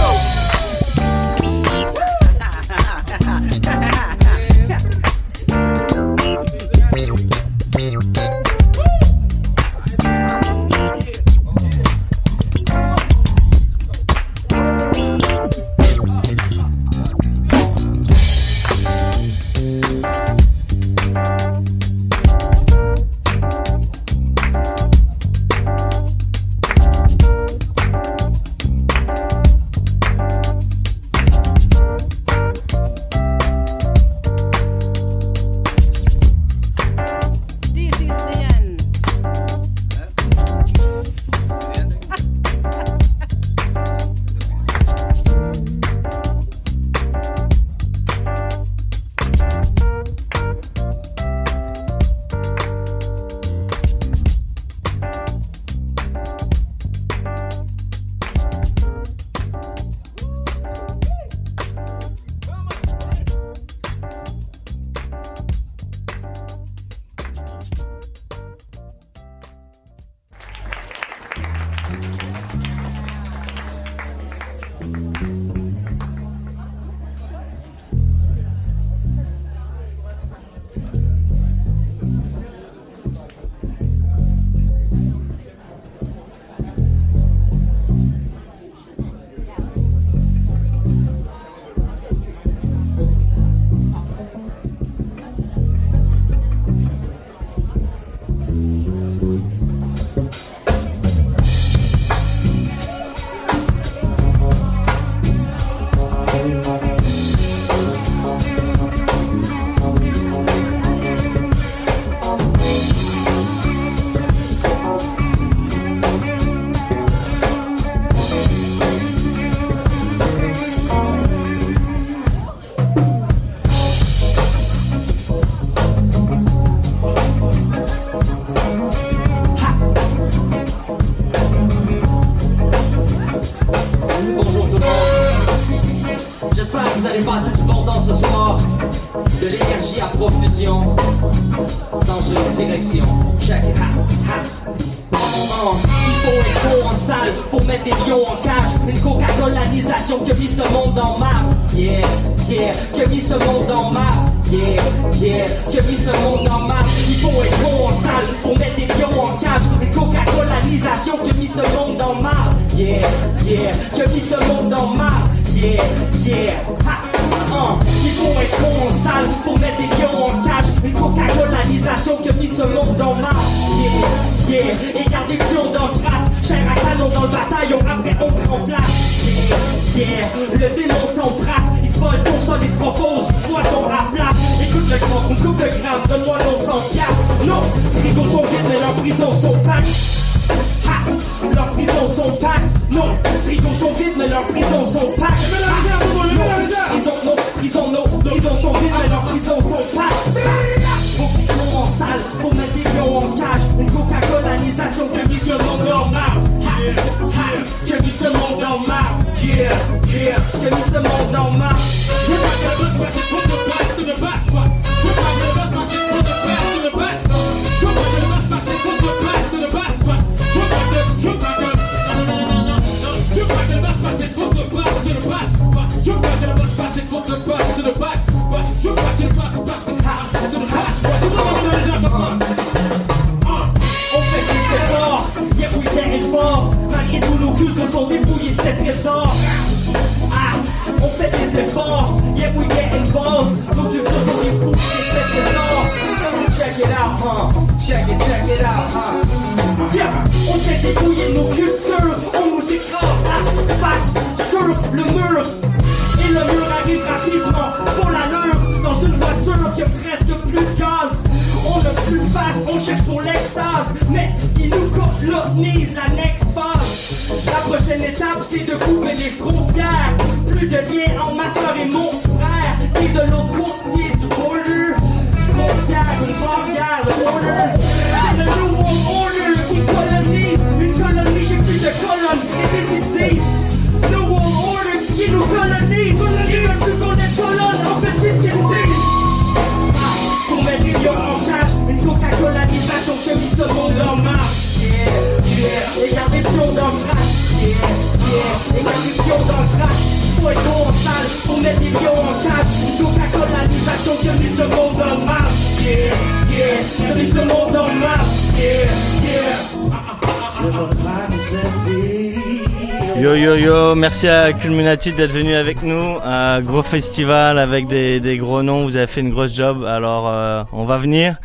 D'être venu avec nous. Un gros festival avec des, des gros noms, vous avez fait une grosse job, alors euh, on va venir.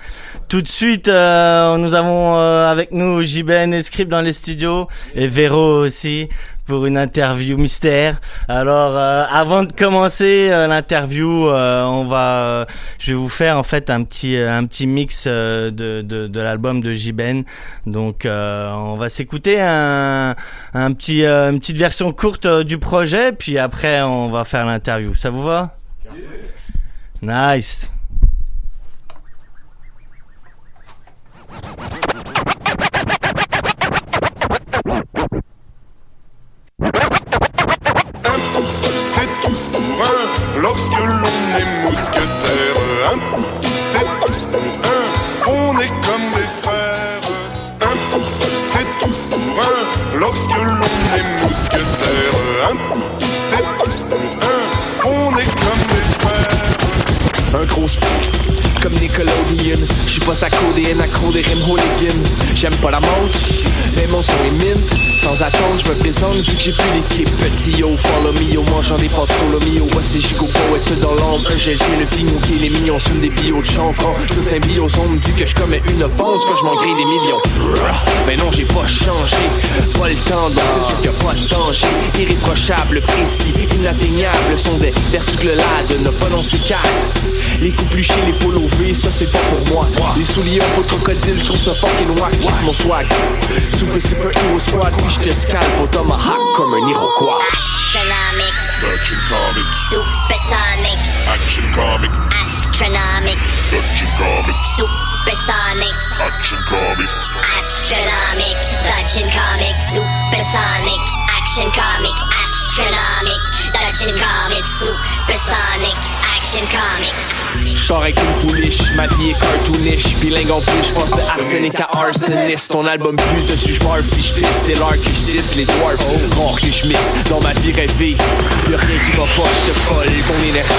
Tout de suite, euh, nous avons euh, avec nous JBN et Script dans les studios et Véro aussi pour une interview mystère. Alors, euh, avant de commencer euh, l'interview, euh, on va, je vais vous faire en fait un petit un petit mix euh, de de, de l'album de JBN. Donc, euh, on va s'écouter un un petit euh, une petite version courte euh, du projet, puis après on va faire l'interview. Ça vous va? Nice. C'est tous pour un lorsque l'on est mousquetaire. Un c'est tous pour un, on est comme des frères. Un c'est tous pour un lorsque l'on est mousquetaire. Un c'est tous pour un, on est comme des frères. Un gros comme Nickelodeon. J'suis pas sa codéenne, accro des rimes hooligan. J'aime pas la mode, mais mon son est mint. Sans attendre, j'me présente vu que j'ai plus d'équipe. Petit yo, follow me, yo, mangeant des pâtes solo mio. Voici Gigo poète dans l'ombre. Un GG, le vigno qui les millions, sur des bio de chanvre. Tous un bio, on me dit que je commets une offense quand je m'en grille des millions. Mais non, j'ai pas changé, pas le temps, donc c'est sûr qu'il a pas de danger. Irréprochable, précis, inatteignable sont des vertus que le lad n'a pas dans ses cartes. Les coups plus les polos Ça c'est pas pour moi. Les souliers en peau de crocodile, je trouve ça fucking wack. Check mon swag. Super super hero squad, je te scalpe au tomahawk comme un Iroquois. Astronomic, Action Comics, supersonic, Action Comics, astronomic, Action Comics, supersonic, Action Comics. astronomic, Dutchin comic, supersonic, action comic, astronomic, Dutchin comic, supersonic, action comic. J'sors avec une pouliche, ma vie est cartoonish. Bilingue en plus, j'passe de arsenic à arsoniste. Ton album plus dessus, j'barve pis j'pisse C'est l'heure que j'disse les dwarfs. Rare que j'miss dans ma vie rêvée Y'a rien qui va pas, j'te vole ton énergie.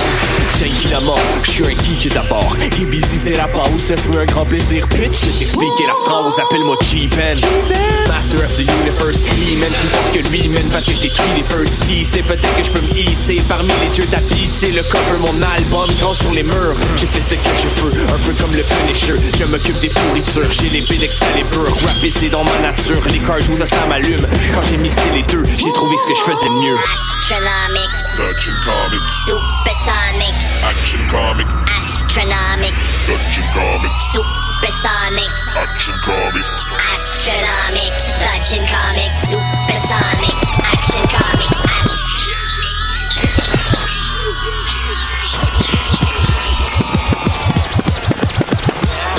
J'ai qui la mort, j'suis un geek d'abord. Et busy c'est la pause, ça fait un grand plaisir Bitch, je t'expliquer la phrase, appelle-moi G-Ben. Master of the universe, E-Man Plus fort que lui, man, parce que j'détruis les first keys. C'est peut-être que j'peux me hisser. Parmi les dieux tapis C'est le cover, mon album, grand sur les murs. J'ai fait ce que je veux, un peu comme le Punisher. Je m'occupe des pourritures, j'ai l'épée d'Excalibur Rapper c'est dans ma nature, les cartoons ça, ça m'allume. Quand j'ai mixé les deux, j'ai trouvé ce que je faisais de mieux. Astronomic, Action Comics, supersonic, Action Comics, astronomic, Action Comics, supersonic, Action Comics. astronomic, Dutchin comic, supersonic, action comic,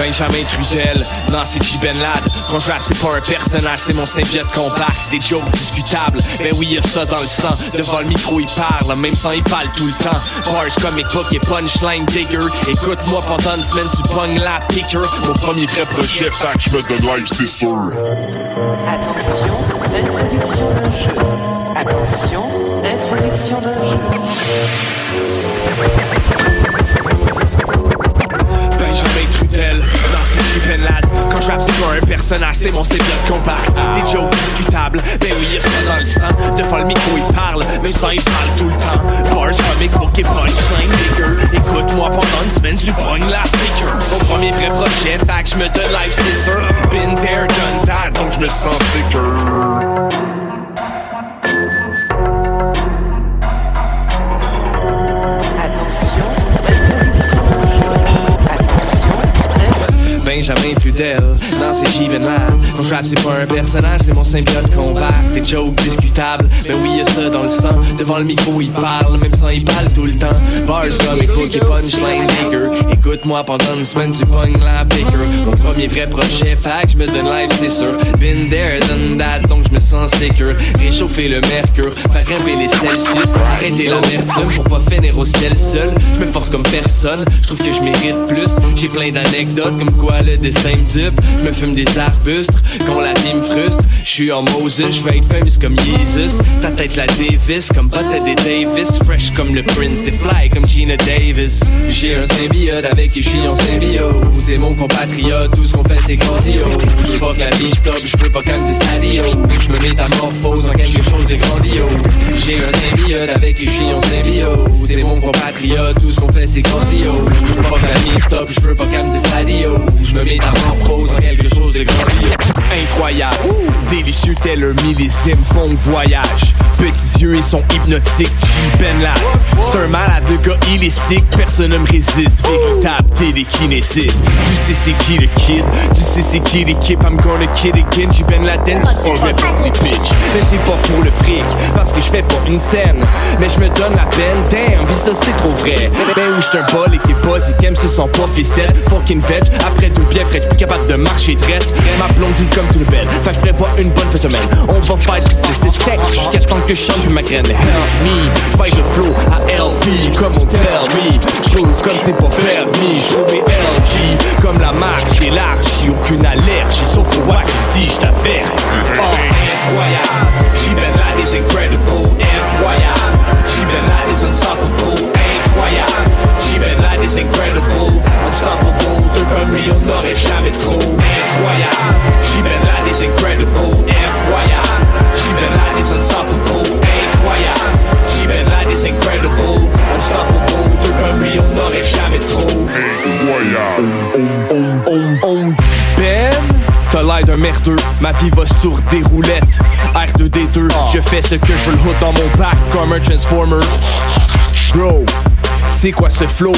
Benjamin Trudel, non c'est J Ben Lad Quand je rappe c'est pas un personnage, c'est mon symbiote compact Des jokes discutables, ben oui y'a ça dans le sang. Devant le micro il parle, même sans il parle tout le temps. Bars comic book et punchline digger. Écoute-moi pendant une semaine tu pognes la picker Mon premier vrai projet, que je me donne live c'est sûr. Attention, introduction d'un jeu. Attention, introduction d'un jeu. Quand je c'est pas un personnage, c'est mon symbiote compact. Des jokes discutables, ben oui y'a ça dans le sang. Devant le micro il parle, même sans il parle tout le temps. Bars, comic et punchline digger Écoute-moi pendant une semaine tu pognes la picker Mon premier vrai projet, que je me donne live c'est sûr. Been there, done that, donc je me sens secure Attention, Benjamin Trudel, dans ces Quand je rappe c'est pas un personnage, c'est mon symbiote combat Des jokes discutables, ben oui y'a ça dans le sang. Devant le micro il parle, même sans il parle tout le temps. Bars, comic book et punchline digger Écoute-moi pendant une semaine tu pognes la picker Mon premier vrai projet, que je me donne live c'est sûr. Been there, done that, donc je me sens secure. Réchauffer le mercure, faire grimper les Celsius. Arrêter l'amertume pour pas finir au ciel seul. Je me force comme personne, je trouve que je mérite plus. J'ai plein d'anecdotes comme quoi le dupe Je me fume des arbustes quand la vie me frustre Je suis en Moses, je vais être famous comme Jesus Ta tête la Davis comme Butthead et Davis Fresh comme le Prince et fly comme Gina Davis J'ai un symbiote avec qui je suis en symbiose. C'est mon compatriote, tout ce qu'on fait c'est grandiose. Je pas la vie stoppe, je veux pas qu'elle me dise. Je me métamorphose en quelque chose de grandiose. J'ai un symbiote avec qui je suis en symbiose. C'est mon compatriote, tout ce qu'on fait c'est grandiose. Je pas que la vie stoppe, je veux pas qu'elle me dise me métamorphose en quelque chose de. Incroyable, délicieux tel un millésime, bon voyage. Petits yeux, ils sont hypnotiques, J. Ben là. C'est un malade de gars illicite, personne ne me résiste. Véritable télékinésiste. Tu sais c'est qui le kid, tu sais c'est qui l'équipe? I'm gonna kid again, J. Ben Laden, sais je vais pas bitch. Mais c'est pas pour le fric, parce que je fais pas une scène. Mais je me donne la peine, damn, pis ça c'est trop vrai. Ben oui, j'suis un bol et qui boss et qui aime se sent pas ficelle. Fucking veg, après tout bien frais, plus capable de marcher drette. Ma blonde dit comme tout le bel, fait que je prévois une bonne fin semaine. On va faire du c'est sec, jusqu'à ce temps que je chante puis ma graine. Help me, fight le flow à LP, comme on tell me. Chose comme c'est pas permis, j'aurai LG. Comme la marque, j'ai l'archi, aucune allergie, sauf au wack si je t'avertis. Oh, incroyable, she been like is incredible, incroyable. She been like is unstoppable, incroyable. She been like is incredible, unstoppable. On n'aurait jamais trop, incroyable. She been like is incredible, incroyable. She been like is unstoppable, incroyable. She been like is incredible, unstoppable. Lui, on n'aurait jamais trop, incroyable. On, on, on, on dit Ben. T'as l'air d'un merdeux, ma vie va sur des roulettes. R2D2, je fais ce que je veux le hood dans mon bac comme un transformer. Bro, c'est quoi ce flow?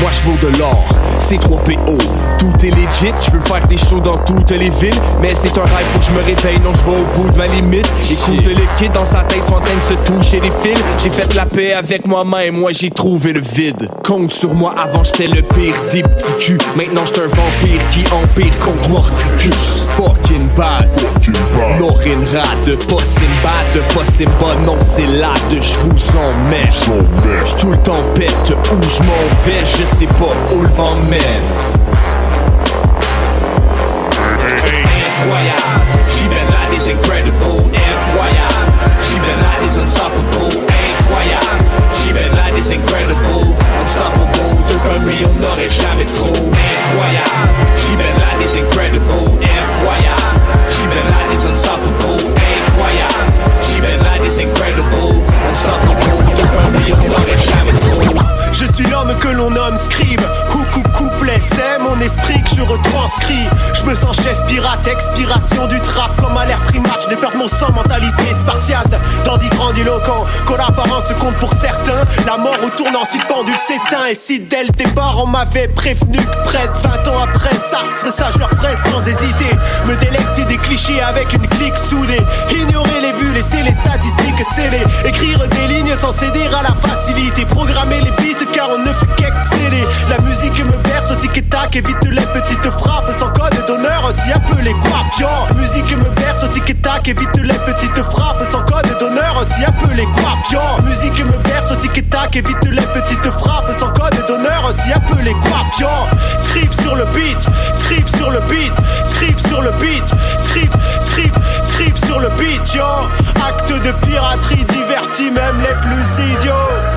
Moi je vaux de l'or, c'est 3 PO Tout est legit, je veux faire des shows dans toutes les villes. Mais c'est un rêve, faut que je me réveille, non je vais au bout de ma limite. Écoute le kid dans sa tête, sont en train de se toucher les fils. J'ai fait la paix avec moi-même, moi j'ai trouvé le vide. Compte sur moi, avant j'étais le pire des petits culs. Maintenant j'suis un vampire qui empire contre Morticus. Fucking bad, Norin rade, pas Simba, de pas non c'est là de j'vous en mets J'suis tout le temps pète où j'm'en vais, je sais pas où vent mène. Incroyable, she been is incredible, incroyable She been is unstoppable, incroyable. She been is incredible, unstoppable. De comme on n'aurait jamais trop, incroyable. She been is incredible, incroyable She been is unstoppable, incroyable. She been is incredible, unstoppable. De comme on n'aurait jamais trop. Je suis que l'on nomme scribe. Coucou couplet, c'est mon esprit que je retranscris. Je me sens chef pirate, expiration du trap comme à l'air primate. Je n'ai peur de mon sang, mentalité spartiate. Dandy grandiloquent, que l'apparence compte pour certains. La mort au tournant si le pendule s'éteint. Et si dès le départ on m'avait prévenu que près de 20 ans après ça serait ça, je leur ferais sans hésiter. Me délecter des clichés avec une clique soudée. Ignorer les vues, laisser les statistiques scellées. Écrire des lignes sans céder à la facilité. Programmer les beats car on ne La musique me berce au tic-tac, évite les petites frappes sans code d'honneur, aussi appelé guapion. Musique me berce au tic-tac, évite les petites frappes sans code d'honneur, aussi appelé guapion. Musique me berce au tic-tac, évite les petites frappes sans code d'honneur, aussi appelé guapion. Script sur le beat, script sur le beat, script sur le beat, script, script, script sur le beat, yo. Acte de piraterie divertit même les plus idiots.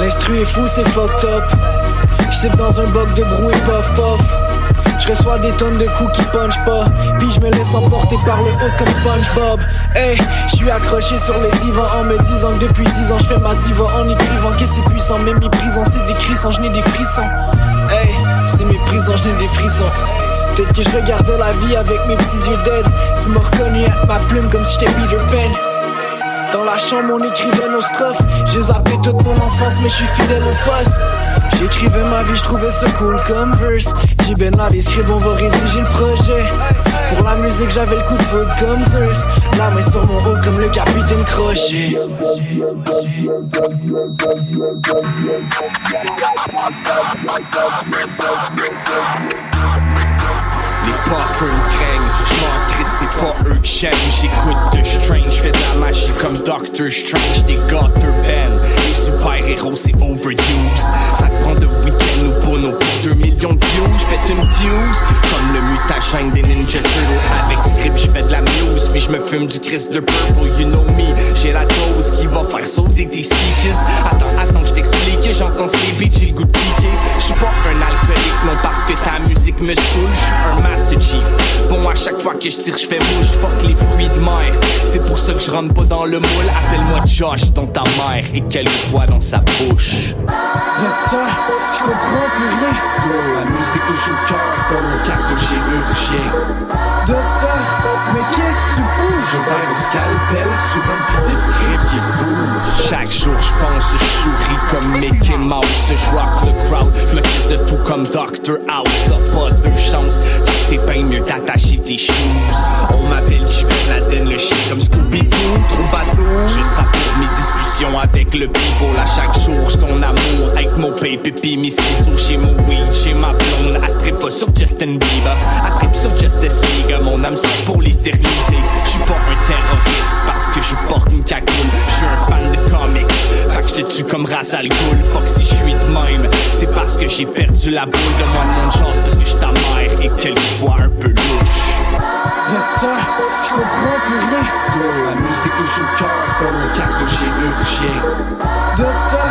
L'instru est fou, c'est fucked up. J'sip dans un boc de brou et puff puff. J'reçois des tonnes de coups qui punch pas. Puis je me laisse emporter par le haut comme SpongeBob. Hey, je suis accroché sur le divan en me disant que depuis 10 ans je fais ma diva en écrivant que c'est puissant. Mais méprisant, c'est des crissons, je n'ai des frissons. Hey, c'est méprisant, je n'ai des frissons. Peut-être que je regarde la vie avec mes petits yeux dead. Tu m'as reconnu avec ma plume comme si j'étais Peter Pan. Dans la chambre, on écrivait nos strophes. J'ai zappé toute mon enfance, mais je suis fidèle au poste. J'écrivais ma vie, je trouvais ça cool comme verse. J'ai ben là les scribes, on va rédiger le projet. Pour la musique, j'avais le coup de foot comme Zeus. La main sur mon haut comme le capitaine Crochet. J'm'en crisse, c'est pas eux que j'aime. J'écoute de Strange, j'fais de la magie comme Doctor Strange. Des gutter band, les super-héros c'est overuse Ça prend de week-end ou pour nos 2 millions de views. J'pète une fuse, comme le mutage chaîne des Ninja Turtles. Avec script je fais de la muse Puis je me fume du Christ de Purple You know me, j'ai la dose qui va faire sauter tes speakers. Attends, attends que je t'explique. J'entends ces beats, j'ai le goût de piquer Je suis pas un alcoolique non parce que ta musique me saoule. Je suis un Master Chief Bon à chaque fois que je tire je fais mouche Fuck les fruits de mer. C'est pour ça que je rentre pas dans le moule. Appelle-moi Josh dans ta mère Et qu'elle voit dans sa bouche. Docteur, je comprends plus rien. La musique au cœur comme un cardio-chirurgien. Docteur, mais qu'est-ce que tu fous? Je baille au scalpel sur un des scripts qui est fou. Chaque jour, je pense, je souris comme Mickey Mouse. Je rock le crowd, je me de tout comme Dr. House. T'as pas de chance, fait t'es bien mieux d'attacher tes shoes. On m'appelle. Ben Laden, le chien comme Scooby-Doo, trop bateau. Je savoure mes discussions avec le people à chaque jour. J'ton amour avec mon baby, puis mes ciseaux chez mon weed, chez ma blonde. Attrape pas sur Justin Bieber, attrape sur Justice League. Mon âme c'est pour l'éternité. Je suis pas un terroriste parce que je porte une cagoule. Je suis un fan de comics, fait que je te tue comme Ra's al Ghul? Fuck si je suis de même, c'est parce que j'ai perdu la boule de moi de mon chance parce que je ta mère et qu'elle voit un peu louche. Docteur, je comprends plus rien. La musique touche au cœur comme un cardio-chirurgien. Docteur,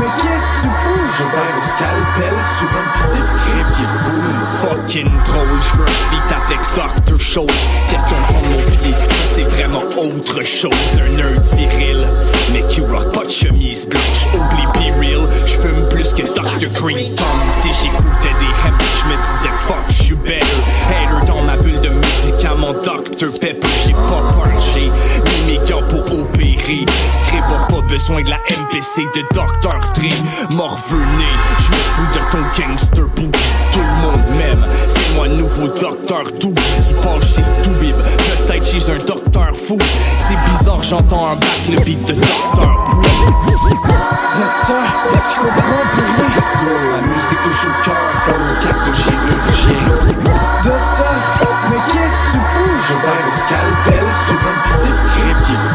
mais qu'est-ce que tu fous? Je baille au scalpel sur un des scripts qui fou. Fucking drôle, je veux un feat avec Dr. Chose. Question de prendre mon pied, ça c'est vraiment autre chose. Un nerd viril, mais qui rock pas de chemise blanche. Oublie be real, je fume plus que Dr. Green Thumb. Si j'écoutais des hems, je me disais fuck, je suis better. Hater dans ma bulle de médicaments, Dr. Pepper. J'ai pas peur, j'ai mes gants pour opérer. Script a pas besoin de la MPC de Dr. Dre. Morvené, je me fous de ton gangster boogie. Tout le monde m'aime, moi nouveau. Doobie. Tu penses chez le Doobib, peut-être chez un docteur fou. C'est bizarre, j'entends un back le beat de Dr. Docteur, je comprends plus rien. La musique touche au cœur comme un cardio-chirurgien. Docteur, mais qu'est-ce que tu fous? Je baille au scalpel sur un des scripts qui est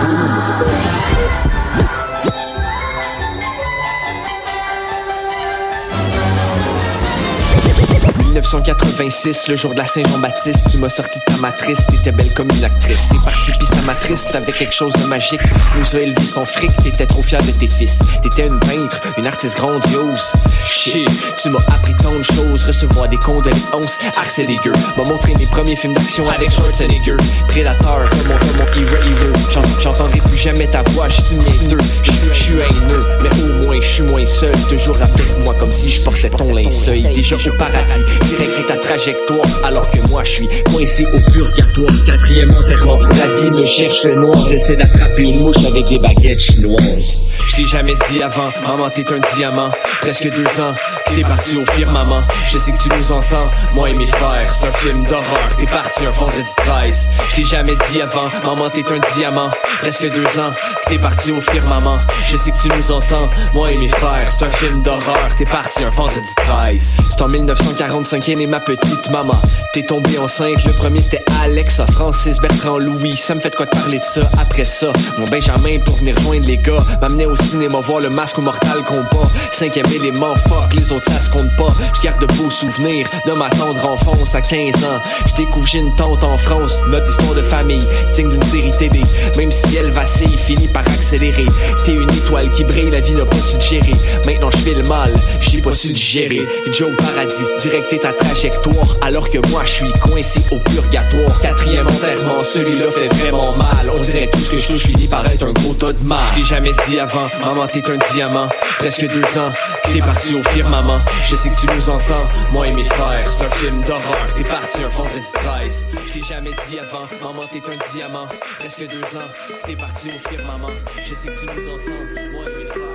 1986, le jour de la Saint-Jean-Baptiste, tu m'as sorti de ta matrice, t'étais belle comme une actrice. T'es parti pis sa matrice, t'avais quelque chose de magique. Nous a élevé son fric, t'étais trop fier de tes fils. T'étais une peintre, une artiste grandiose. Shit, tu m'as appris tant de choses, recevoir des condoléances. Axel Eager m'a montré mes premiers films d'action avec Schwarzenegger. Prédateur, comme mon, mon. J'en- J'entendrai plus jamais ta voix, je suis une niaiseux. Je je suis haineux, mais au moins je suis moins seul. Toujours avec moi comme si je portais ton linceul. Déjà au paradis, direct ta trajectoire. Alors que moi je suis coincé au purgatoire. Quatrième enterrement, la vie me cherche noir. J'essaie d'attraper une mouche avec des baguettes chinoises. Je t'ai jamais dit avant, maman t'es un diamant. Presque deux ans, que t'es parti au firmament. Je sais que tu nous entends, moi et mes frères. C'est un film d'horreur, t'es parti un vendredi 13. Je t'ai jamais dit avant, maman t'es un diamant. Presque deux ans, que t'es parti au firmament. Je sais que tu nous entends, moi et mes frères. C'est un film d'horreur, t'es parti un vendredi 13. C'est en 1945 qu'est née ma petite maman. T'es tombée enceinte, le premier c'était Alexa, Francis, Bertrand, Louis. Ça me fait de quoi te parler de ça après ça. Mon Benjamin pour venir rejoindre les gars. M'amenait au cinéma voir le masque au mortal combat. Cinquième élément, fuck, les autres ça se compte pas. Je garde de beaux souvenirs de ma tendre enfance à 15 ans. Je découvre j'ai une tante en France, notre histoire de famille, digne d'une série télé. Même si elle vacille, finit par accélérer. T'es une étoile qui brille, la vie n'a pas su te gérer. Maintenant je fais le mal, j'ai pas su digérer. Joe Paradis, directer ta trajectoire. Alors que moi je suis coincé au purgatoire. Quatrième enterrement, celui-là fait vraiment mal. On dirait tout ce que je touche finit par être un gros tas de mal. Je jamais dit avant, maman t'es un diamant. Presque deux ans, t'es parti au firmament. Je sais que tu nous entends, moi et mes frères. C'est un film d'horreur, t'es parti un vendredi 13. Je t'ai jamais dit avant, maman t'es un diamant. Presque deux ans, t'es parti au firmament. Je sais que tu nous entends, moi et mes frères.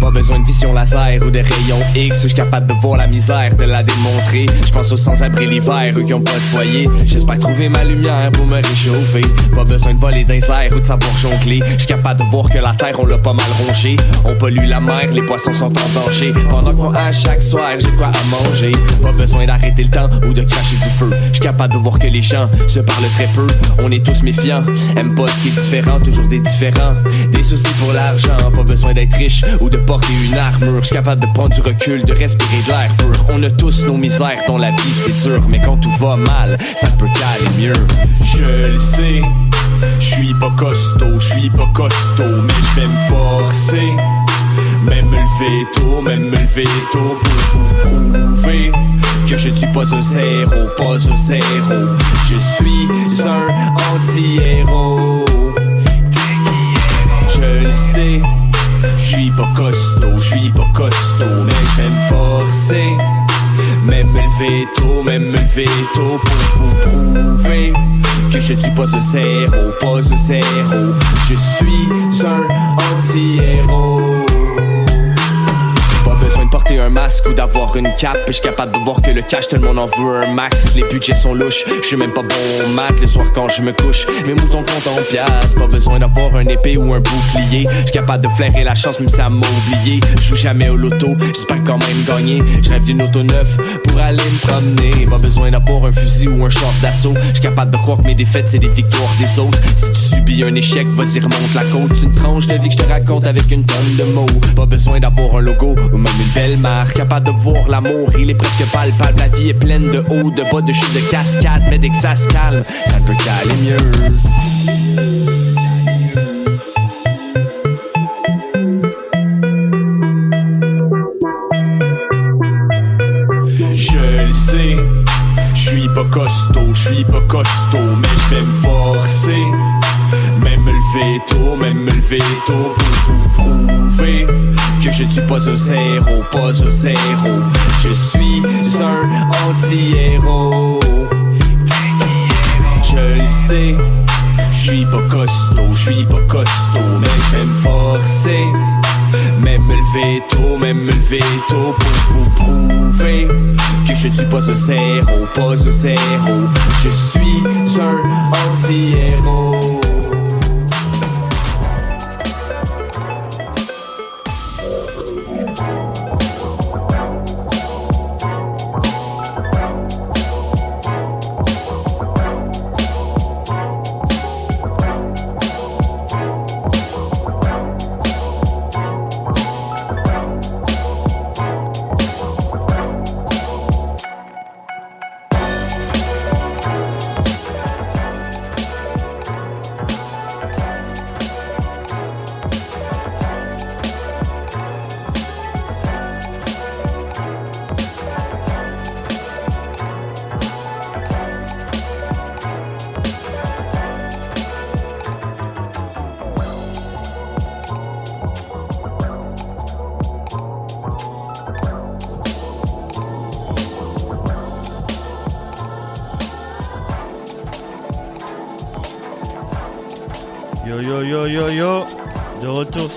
Pas besoin de vision laser ou de rayons X, je suis capable de voir la misère, de la démontrer. Je pense aux sans-abri l'hiver, eux qui ont pas de foyer. J'espère trouver ma lumière pour me réchauffer. Pas besoin de voler airs ou de savoir jongler. Je suis capable de voir que la terre, on l'a pas mal rongée. On pollue la mer, les poissons sont en danger. Pendant que moi, à chaque soir, j'ai quoi à manger. Pas besoin d'arrêter le temps ou de cracher du feu. Je suis capable de voir que les gens se parlent très peu. On est tous méfiants, aime pas ce qui est différent, toujours des différents. Des soucis pour l'argent, pas besoin d'être riche ou de porter une armure. Je suis capable de prendre du recul, de respirer de l'air pur. On a tous nos misères dans la vie, c'est dur. Mais quand tout va mal, ça peut caler mieux. Je le sais, je suis pas costaud, je suis pas costaud, mais je vais me forcer. Même me lever tôt, même me lever tôt pour vous prouver que je ne suis pas un zéro, pas un zéro. Je suis un anti-héros. Je le sais, suis pas costaud, je suis pas costaud, mais je vais me forcer. Même me lever tôt, même me lever tôt pour vous prouver que je suis pas un zéro, pas un zéro. Je suis un anti-héros. Porter un masque ou d'avoir une cape. Je suis capable de voir que le cash, tout le monde en veut un max. Les budgets sont louches, je suis même pas bon au maths le soir quand je me couche. Mes moutons comptent en pièces. Pas besoin d'avoir un épée ou un bouclier. Je suis capable de flairer la chance, même si ça m'a oublié. Je joue jamais au loto, j'espère quand même gagner. Je rêve d'une auto neuve pour aller me promener. Pas besoin d'avoir un fusil ou un short d'assaut. Je suis capable de croire que mes défaites, c'est des victoires des autres. Si tu subis un échec, vas-y, remonte la côte. Une tranche de vie que je te raconte avec une tonne de mots. Pas besoin d'avoir un logo ou même une belle marque. Capable de voir l'amour, il est presque palpable. La vie est pleine de hauts, de bas, de chutes, de cascades. Mais dès que ça se calme, ça ne peut qu'aller mieux. Je le sais, je suis pas costaud, je suis pas costaud, mais je vais me forcer. Même me lever tôt, même me lever tôt pour vous je suis pas un zéro, pas un zéro. Je suis un anti-héros. Je le sais, je suis pas costaud, je suis pas costaud, mais je vais me forcer. Même me lever tôt, même me lever tôt pour vous prouver que je suis pas un zéro, pas un zéro. Je suis un anti-héros.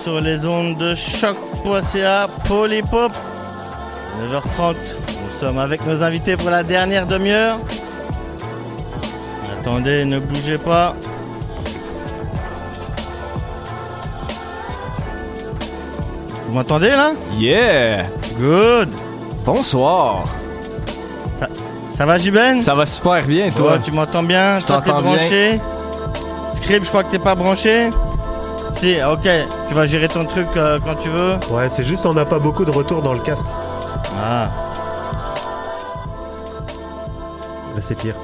Sur les ondes de choc.ca Polypop C'est 9h30 Nous sommes avec nos invités pour la dernière demi-heure Attendez, ne bougez pas Vous m'entendez là? Yeah! Good! Bonsoir! Ça, ça va Jiben? Ça va super bien, toi? Ouais, tu m'entends bien? Je t'entends branché? Script, je crois que t'es pas branché Si, ok. Tu vas gérer ton truc euh, quand tu veux Ouais, c'est juste on n'a pas beaucoup de retour dans le casque. Ah. Là, c'est pire.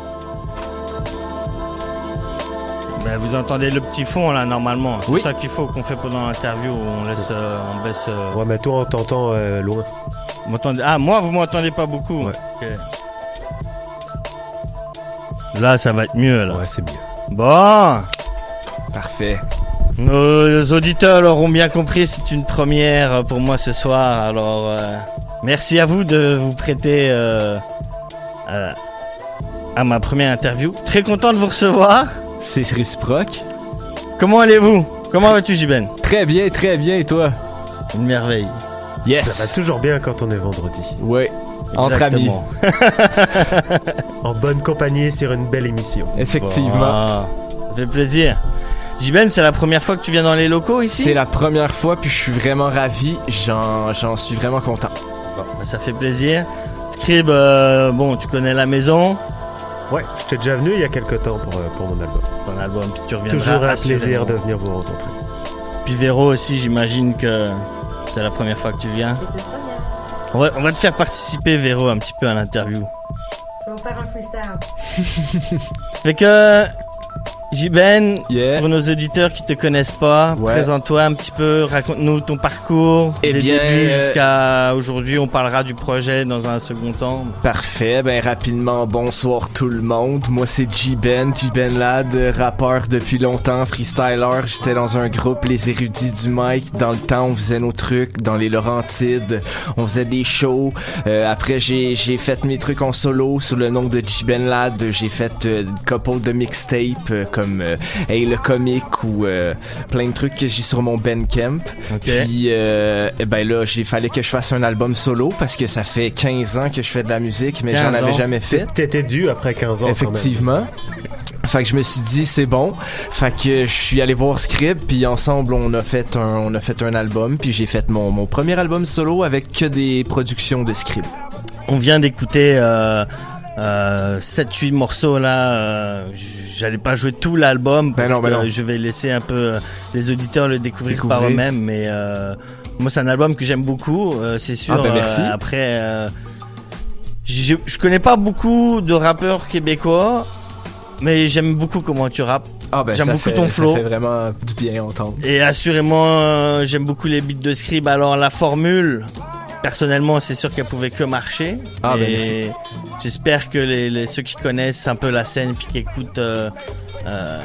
Ben, vous entendez le petit fond là normalement. C'est Oui. ça qu'il faut qu'on fait pendant l'interview. On laisse, euh, on baisse. euh, Ouais, mais toi, on t'entend euh, loin. vous m'entendez- Ah, moi, vous m'entendez pas beaucoup. Ouais. Ok. Là, ça va être mieux là. Ouais, c'est mieux. Bon. Parfait. Nos auditeurs l'auront bien compris, c'est une première pour moi ce soir. Alors, euh, merci à vous de vous prêter euh, à, à ma première interview. Très content de vous recevoir. C'est réciproque. Comment allez-vous? Comment vas-tu, Jiben? Très bien, très bien, et toi? Une merveille. Yes! Ça va toujours bien quand on est vendredi. Ouais. Entre amis. Exactement. En bonne compagnie sur une belle émission. Effectivement. Ça fait plaisir. Jiben, c'est la première fois que tu viens dans les locaux ici? C'est la première fois, puis je suis vraiment ravi. J'en, j'en suis vraiment content. Bon, bah, ça fait plaisir. Scrib, euh, bon, tu connais la maison, Ouais, j'étais déjà venu il y a quelques temps pour, euh, pour mon album. ton album, puis tu reviendras Toujours un plaisir de venir vous rencontrer. Puis Véro aussi, j'imagine que C'est la première fois que tu viens. On va, on va te faire participer, Véro, un petit peu à l'interview. On va faire un freestyle. Fait que, Jiben, pour nos auditeurs qui te connaissent pas, Ouais. présente-toi un petit peu, raconte-nous ton parcours. Eh des bien, débuts euh, jusqu'à aujourd'hui. On parlera du projet dans un second temps. Parfait, ben rapidement, bonsoir tout le monde. Moi c'est J-Ben, J-Ben Lad, rappeur depuis longtemps, freestyler. J'étais dans un groupe, les érudits du mic. Dans le temps, on faisait nos trucs dans les Laurentides. On faisait des shows. Euh, après, j'ai, j'ai fait mes trucs en solo sous le nom de J-Ben Lad. J'ai fait euh, une couple de mixtapes euh, comme euh, Hey le comique ou euh, plein de trucs que j'ai sur mon Bandcamp. Puis euh, eh ben là, j'ai fallait que je fasse un album solo parce que ça fait 15 ans que je fais de la musique, mais j'en 15 avais jamais fait. T'étais dû après 15 ans. Effectivement. Fait que je me suis dit c'est bon. Fait que je suis allé voir Script puis ensemble on a fait un on a fait un album puis j'ai fait mon, mon premier album solo avec que des productions de Script. On vient d'écouter euh, euh, 7-8 morceaux là. euh, J'allais pas jouer tout l'album parce Ben non, ben que non. je vais laisser un peu euh, les auditeurs le découvrir, par eux-mêmes. Mais euh, moi, c'est un album que j'aime beaucoup. c'est sûr. Ah, ben, merci. après, je, je connais pas beaucoup de rappeurs québécois, mais j'aime beaucoup comment tu rappes. Ah ben j'aime beaucoup fait- ton flow. Ça fait vraiment du bien entendre. Et assurément, j'aime beaucoup les beats de Scrib. Alors la formule, personnellement, c'est sûr qu'elle pouvait que marcher. Ah, ben, et j'espère que les, les- ceux qui connaissent un peu la scène puis qui écoutent euh, euh,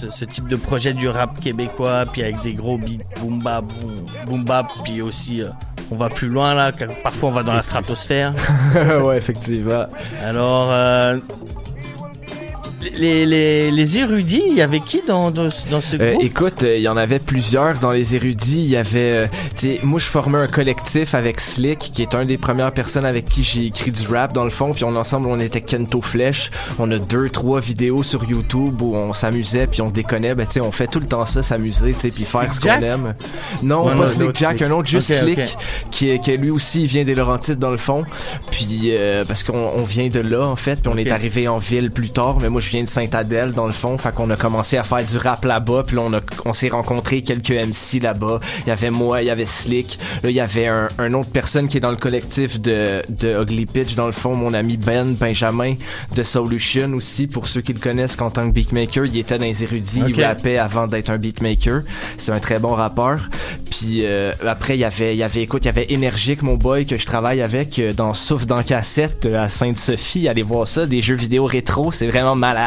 ce, ce type de projet du rap québécois, puis avec des gros beats boom bap, boom, boom bap, puis aussi euh, on va plus loin là. Parfois on va dans la stratosphère. ouais, effectivement. Alors. Les, les, les érudits, il y avait qui dans, dans, dans ce Euh, groupe? écoute, euh, il y en avait plusieurs dans les érudits. Il y avait, euh, tu sais, moi je formais un collectif avec Slick, qui est un des premières personnes avec qui j'ai écrit du rap dans le fond. Puis on ensemble, on était Kento Flèche. On a deux, trois vidéos sur YouTube où on s'amusait puis on déconnait. Ben tu sais, on fait tout le temps ça, s'amuser, tu sais, puis faire ce qu'on aime. Non, pas non, un Slick Jack, un autre juste Slick, qui, est- qui lui aussi il vient des Laurentides dans le fond. Puis euh, parce qu'on on vient de là en fait, puis on est arrivé en ville plus tard. Mais moi je viens de Saint-Adèle dans le fond, fait qu'on a commencé à faire du rap là-bas. Puis là on a on s'est rencontré quelques MC là-bas. Il y avait moi, il y avait Slick. Là il y avait un, un autre personne qui est dans le collectif de de Ugly Pitch dans le fond, mon ami Ben Benjamin de Solution aussi. Pour ceux qui le connaissent qu'en tant que beatmaker, il était dans les érudits, Ok. il rappait avant d'être un beatmaker. C'est un très bon rappeur. Puis euh, après il y avait il y avait écoute, il y avait Énergique mon boy que je travaille avec euh, dans Souffle dans cassette euh, à Sainte-Sophie, allez voir ça, des jeux vidéo rétro, c'est vraiment malade.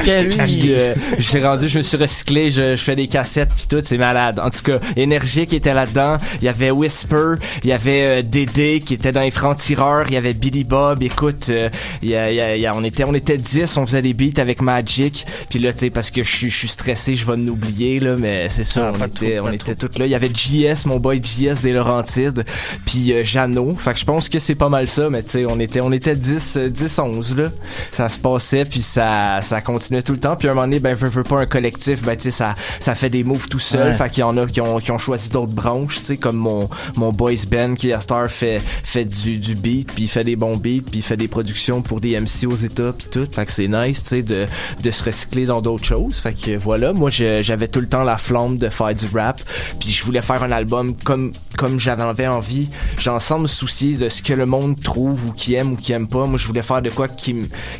Ok, lui. Puis, euh, je suis rendu, je me suis recyclé, je, je fais des cassettes puis tout, c'est malade. En tout cas, Énergique était là-dedans, il y avait Whisper, il y avait euh, Dédé qui était dans les francs-tireurs, il y avait Billy Bob, écoute, euh, il y a- il y a- il y a- on était on était 10, on faisait des beats avec Magic, puis là tu sais parce que je suis je suis stressé, je vais nous oublier là, mais c'est ça, Ah, on était trop, on était tous là, il y avait JS, mon boy JS des Laurentides, puis euh, Jeannot, fait que je pense que c'est pas mal ça, mais tu sais on était on était 10 euh, 10 11 là. Ça se passait puis ça ça continuait tout le temps, puis à un moment donné ben veux, veux pas un collectif, ben tu sais ça ça fait des moves tout seul, Ouais. fait qu'il y en a qui ont qui ont choisi d'autres branches, tu sais comme mon mon boys Ben qui à Star fait fait du du beat, puis il fait des bons beats, puis il fait des productions pour des MC aux États puis tout, fait que c'est nice, tu sais de de se recycler dans d'autres choses, fait que voilà, moi j'avais tout le temps la flamme de faire du rap, puis je voulais faire un album comme comme j'avais envie, j'ai ensemble me soucier de ce que le monde trouve ou qui aime ou qui aime pas. Moi, je voulais faire de quoi qui,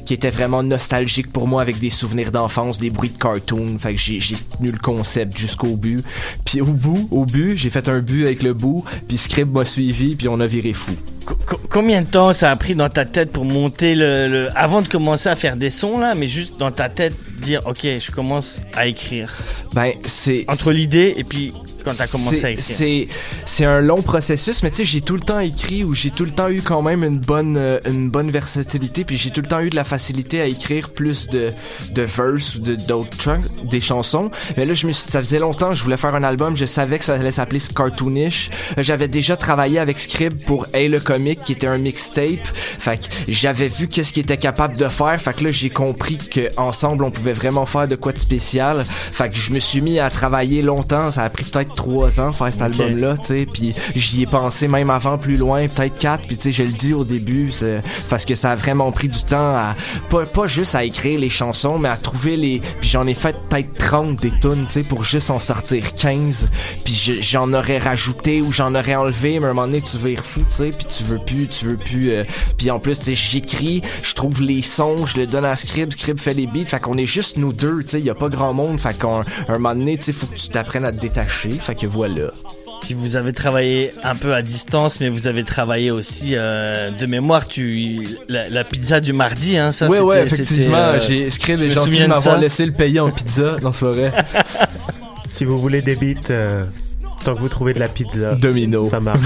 qui était vraiment nostalgique pour moi avec des souvenirs d'enfance, des bruits de cartoon. Fait que j'ai j'ai tenu le concept jusqu'au but. Puis au bout, au but, j'ai fait un but avec le bout, puis Script m'a suivi, puis on a viré fou. Co- Combien de temps ça a pris dans ta tête pour monter le, le- avant de commencer à faire des sons là, mais juste dans ta tête dire ok je commence à écrire? Ben c'est entre l'idée et puis quand t'as commencé C'est- à écrire. C'est c'est un long processus, mais tu sais, j'ai tout le temps écrit ou j'ai tout le temps eu quand même une bonne euh, une bonne versatilité, puis j'ai tout le temps eu de la facilité à écrire plus de de verse ou de d'autres tracks, des chansons. Mais là, je me suis, ça faisait longtemps je voulais faire un album, je savais que ça allait s'appeler cartoonish. J'avais déjà travaillé avec Scrib pour Hey le comic qui était un mixtape. Fait que j'avais vu qu'est-ce qu'il était capable de faire. Fait que là, j'ai compris que ensemble on pouvait vraiment faire de quoi de spécial. Fait que je me suis mis à travailler longtemps. Ça a pris peut-être peut-être trois ans faire cet album-là, tu sais, puis j'y ai pensé même avant plus loin, peut-être quatre, puis tu sais, je le dis au début, c'est parce que ça a vraiment pris du temps à pas, pas juste à écrire les chansons, mais à trouver les, puis j'en ai fait peut-être 30 des tunes, tu sais, pour juste en sortir 15, puis je- j'en aurais rajouté ou j'en aurais enlevé, mais à un moment donné tu vires fou, tu sais, puis tu veux plus, tu veux plus, euh, puis en plus, tu sais, j'écris, je trouve les sons, je le donne à Scrib, Scrib fait les beats, fait qu'on est juste nous deux, tu sais, y a pas grand monde, fait qu'un un moment donné, tu sais, faut que tu t'apprennes à te détacher, fait que voilà. Puis vous avez travaillé un peu à distance, mais vous avez travaillé aussi euh, de mémoire. Tu la, la pizza du mardi, hein, ça. ouais, c'était- ouais, effectivement, euh, j'ai Scrib je est gentil de m'avoir laissé le payer en pizza dans ce forêt. Si vous voulez des beats, euh, tant que vous trouvez de la pizza, Domino. ça marche.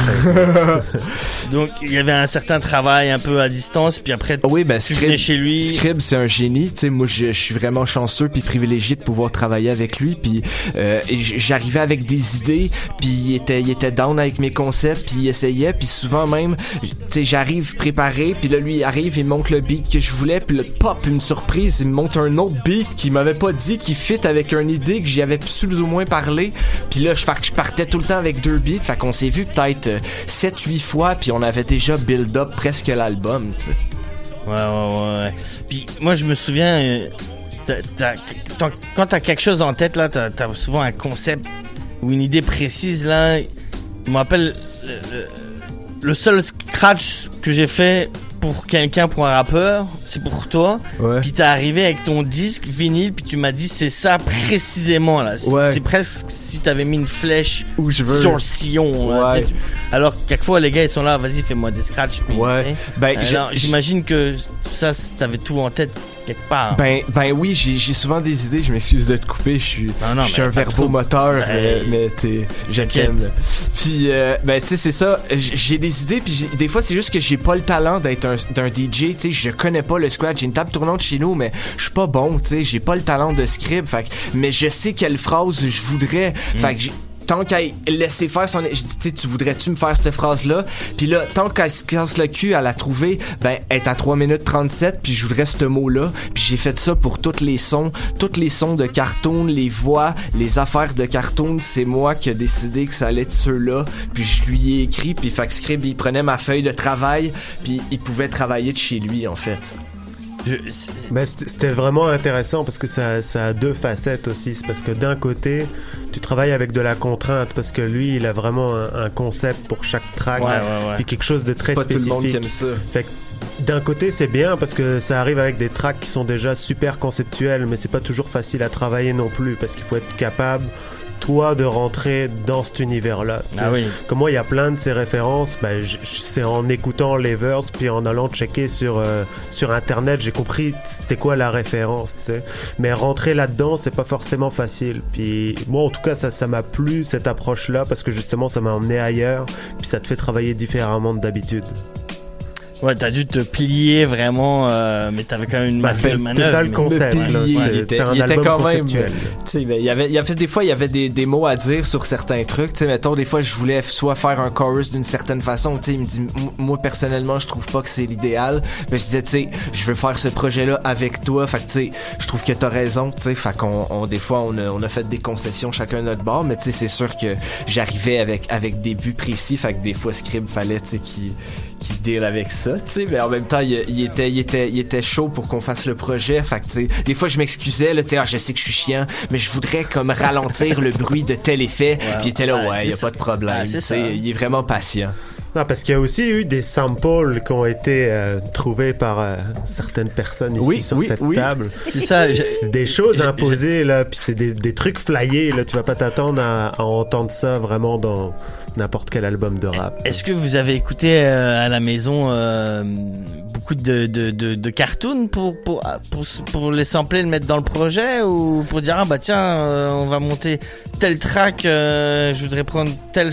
Donc il y avait un certain travail un peu à distance, puis après oui, ben, tu venais chez lui. Scrib, c'est un génie. Tu sais, moi, je, je suis vraiment chanceux puis privilégié de pouvoir travailler avec lui. Puis euh, j'arrivais avec des idées, puis il était, il était down avec mes concepts, puis il essayait. Puis souvent même, tu sais, j'arrive préparé, puis là, lui, il arrive, il me montre le beat que je voulais, puis là, pop, une surprise, il me montre un autre beat qu'il m'avait pas dit, qui fit avec une idée que j'y avais plus ou moins parlé. Puis là, je, fait que je partais tout le temps avec deux beats, fait qu'on s'est vu peut-être 7-8 fois, puis on avait déjà build up presque l'album. Ouais, ouais, ouais. Puis moi, je me souviens, euh, quand t'as quelque chose en tête, là, t'as as souvent un concept ou une idée précise, là. Je me rappelle, le, le- le seul scratch que j'ai fait pour quelqu'un, pour un rappeur, c'est pour toi. Ouais. Puis t'es arrivé avec ton disque vinyle, puis tu m'as dit c'est ça précisément là. C'est Ouais. presque si t'avais mis une flèche Où je veux. sur le sillon. là, tu Alors que quelquefois les gars ils sont là, vas-y fais-moi des scratchs. puis, Ouais. sais. Ben, j'imagine que ça, t'avais tout en tête quelque part. Ben, ben oui, j'ai souvent des idées. Je m'excuse de te couper. Je suis, Non, non, je suis mais un verbomoteur, Ben, mais, mais t'es, je t'aime. Puis, euh, ben tu sais, c'est ça. J'ai des idées, puis des fois c'est juste que j'ai pas le talent d'être un, d'un DJ. Tu sais, je connais pas le scratch. J'ai une table tournante chez nous, mais je suis pas bon. Tu sais, j'ai pas le talent de script. Fait mais je sais quelle phrase je voudrais. Mm. Fait que j'ai- tant qu'à laisser faire son je dis tu voudrais-tu me faire cette phrase là puis là tant qu'elle se casse le cul à la trouver ben elle est à 3 minutes 37 puis je voudrais ce mot là puis j'ai fait ça pour tous les sons. Tous les sons de cartoon les voix les affaires de cartoon c'est moi qui ai décidé que ça allait être ceux-là. Puis je lui ai écrit puis Scrib il prenait ma feuille de travail puis il pouvait travailler de chez lui en fait Ben, c'était c'était vraiment intéressant parce que ça, ça a deux facettes aussi. C'est parce que d'un côté, tu travailles avec de la contrainte parce que lui, il a vraiment un, un concept pour chaque track, Ouais, ouais, ouais. puis quelque chose de très Pas tout le spécifique. monde qui aime ça. Fait que d'un côté, c'est bien parce que ça arrive avec des tracks qui sont déjà super conceptuels, mais c'est pas toujours facile à travailler non plus parce qu'il faut être capable toi de rentrer dans cet univers-là. Ah oui. Comme moi, il y a plein de ces références. Ben, c'est en écoutant les verses, puis en allant checker sur, euh, sur Internet, j'ai compris c'était quoi la référence. Mais rentrer là-dedans, c'est pas forcément facile. Puis moi, en tout cas, ça ça m'a plu, cette approche-là, parce que justement, ça m'a emmené ailleurs, puis ça te fait travailler différemment de d'habitude. Ouais, t'as dû te plier vraiment, euh, mais t'avais quand même une Bah, masse c'était- de c'était ça le concept, là. ouais. il C'était- était, un il était quand même conceptuel. tu sais ben, il y avait il y avait des fois il y avait des, des mots à dire sur certains trucs tu sais mettons des fois je voulais soit faire un chorus d'une certaine façon tu sais il me dit moi personnellement je trouve pas que c'est l'idéal mais je disais tu sais je veux faire ce projet là avec toi fait que tu sais je trouve que t'as raison tu sais fait qu'on on, des fois on a, on a fait des concessions chacun de notre bord mais tu sais c'est sûr que j'arrivais avec avec des buts précis fait que des fois Scrib fallait tu sais qu'il qui deal avec ça, tu sais, mais en même temps, il, il était, il était, il était chaud pour qu'on fasse le projet, fait que, tu sais, des fois, je m'excusais, là, tu sais, ah, je sais que je suis chiant, mais je voudrais comme ralentir le bruit de tel effet, puis il était là, Ouais, ouais, il y a ça. pas de problème, Ah, il est vraiment patient. Non, parce qu'il y a aussi eu des samples qui ont été euh, trouvés par euh, certaines personnes ici Oui, sur oui, cette oui. table. C'est ça, C'est des choses imposées, là, puis c'est des, des trucs flyés, là. Tu vas pas t'attendre à, à entendre ça vraiment dans n'importe quel album de rap. Est-ce que vous avez écouté euh, à la maison euh, beaucoup de, de, de, de cartoons pour, pour, pour, pour les sampler, le mettre dans le projet ou pour dire ah bah tiens euh, on va monter tel track, euh, je voudrais prendre tel,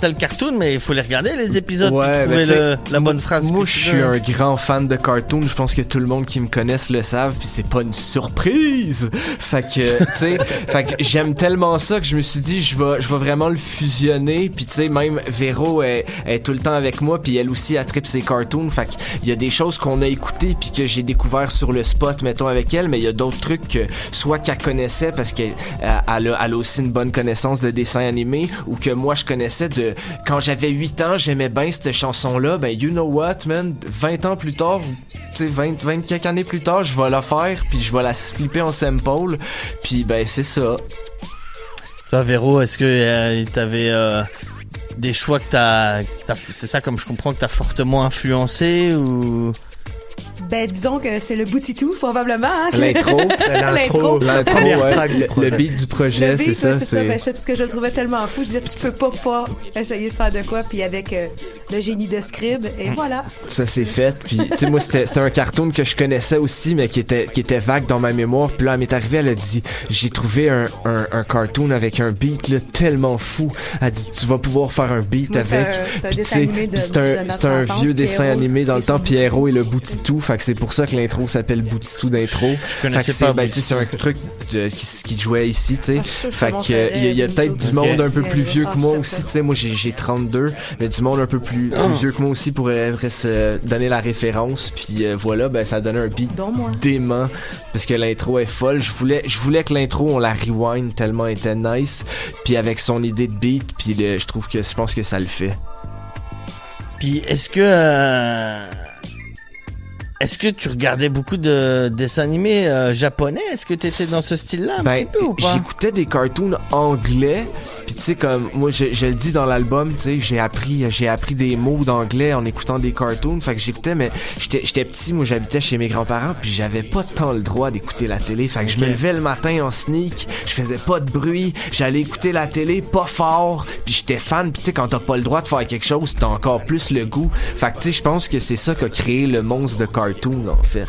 tel cartoon mais il faut les regarder les épisodes pour ben, trouver le- la bonne phrase. Moi, je suis un grand fan de cartoon. Je pense que tout le monde qui me connaisse le savent, puis c'est pas une surprise. Fait que, tu sais, fait que j'aime tellement ça que je me suis dit, je vais, je vais vraiment le fusionner. Puis tu même Véro est, tout le temps avec moi, puis elle aussi a trip ses cartoons. Fait qu'il y a des choses qu'on a écoutées puis que j'ai découvert sur le spot, mettons, avec elle, mais il y a d'autres trucs que soit qu'elle connaissait parce qu'elle euh, a, elle aussi une bonne connaissance de dessins animés, ou que moi je connaissais de quand j'avais 8 ans, j'aimais bien cette chanson-là. Ben, you know what, man, 20 ans plus tard, tu sais, 20, 20 quelques années plus tard, je vais la faire, puis je vais la flipper en sample, puis ben, c'est ça. Toi, Véro, est-ce que euh, t'avais euh, des choix que t'as, c'est ça comme je comprends que t'as fortement influencé ou? Ben, disons que c'est le boutitou, probablement. Hein, L'intro, L'intro. l'intro, ouais, le, le beat du projet, c'est ça. c'est ça. c'est- Ben, parce que je le trouvais tellement fou. Je disais, tu peux pas pas essayer de faire de quoi, puis avec euh, le génie de Scribe, et Mm. voilà. Ça s'est fait. Puis, tu sais, moi, c'était c'était un cartoon que je connaissais aussi, mais qui était, qui était vague dans ma mémoire. Puis là, elle m'est arrivée, elle a dit, j'ai trouvé un, un, un cartoon avec un beat, là, tellement fou. Elle a dit, tu vas pouvoir faire un beat Moi, avec. un- c'est un un, vieux dessin animé dans le temps, Pierrot et le Boutitou. Fait que c'est pour ça que l'intro s'appelle Boutitou d'intro. Fait que pas ben, tu sais, c'est un truc de- qui, qui jouait ici, tu sais. Ah, Fait que, euh, il y a, il y a peut-être du monde un peu plus vieux Ah, que moi je aussi, tu sais. Moi, j'ai, j'ai 32, mais du monde un peu plus, plus Ah. vieux que moi aussi pourrait, se donner la référence. Puis euh, voilà, ben ça donne un beat dément parce que l'intro est folle. Je voulais, je voulais que l'intro on la rewind tellement elle était nice. Puis avec son idée de beat, puis le- je trouve que je pense que ça le fait. Puis est-ce que euh, est-ce que tu regardais beaucoup de dessins animés euh, japonais? Est-ce que t'étais dans ce style-là un Ben, petit peu ou pas? J'écoutais des cartoons anglais, puis tu sais comme moi je, je le dis dans l'album, tu sais, j'ai appris j'ai appris des mots d'anglais en écoutant des cartoons, fait que j'écoutais mais j'étais j'étais petit, moi j'habitais chez mes grands-parents, puis j'avais pas tant le droit d'écouter la télé, fait que je me levais le matin en sneak, je faisais pas de bruit, j'allais écouter la télé pas fort, puis j'étais fan, puis tu sais quand t'as pas le droit de faire quelque chose, t'as encore plus le goût. Fait que tu sais je pense que c'est ça qui a créé le monstre de cartoon en fait.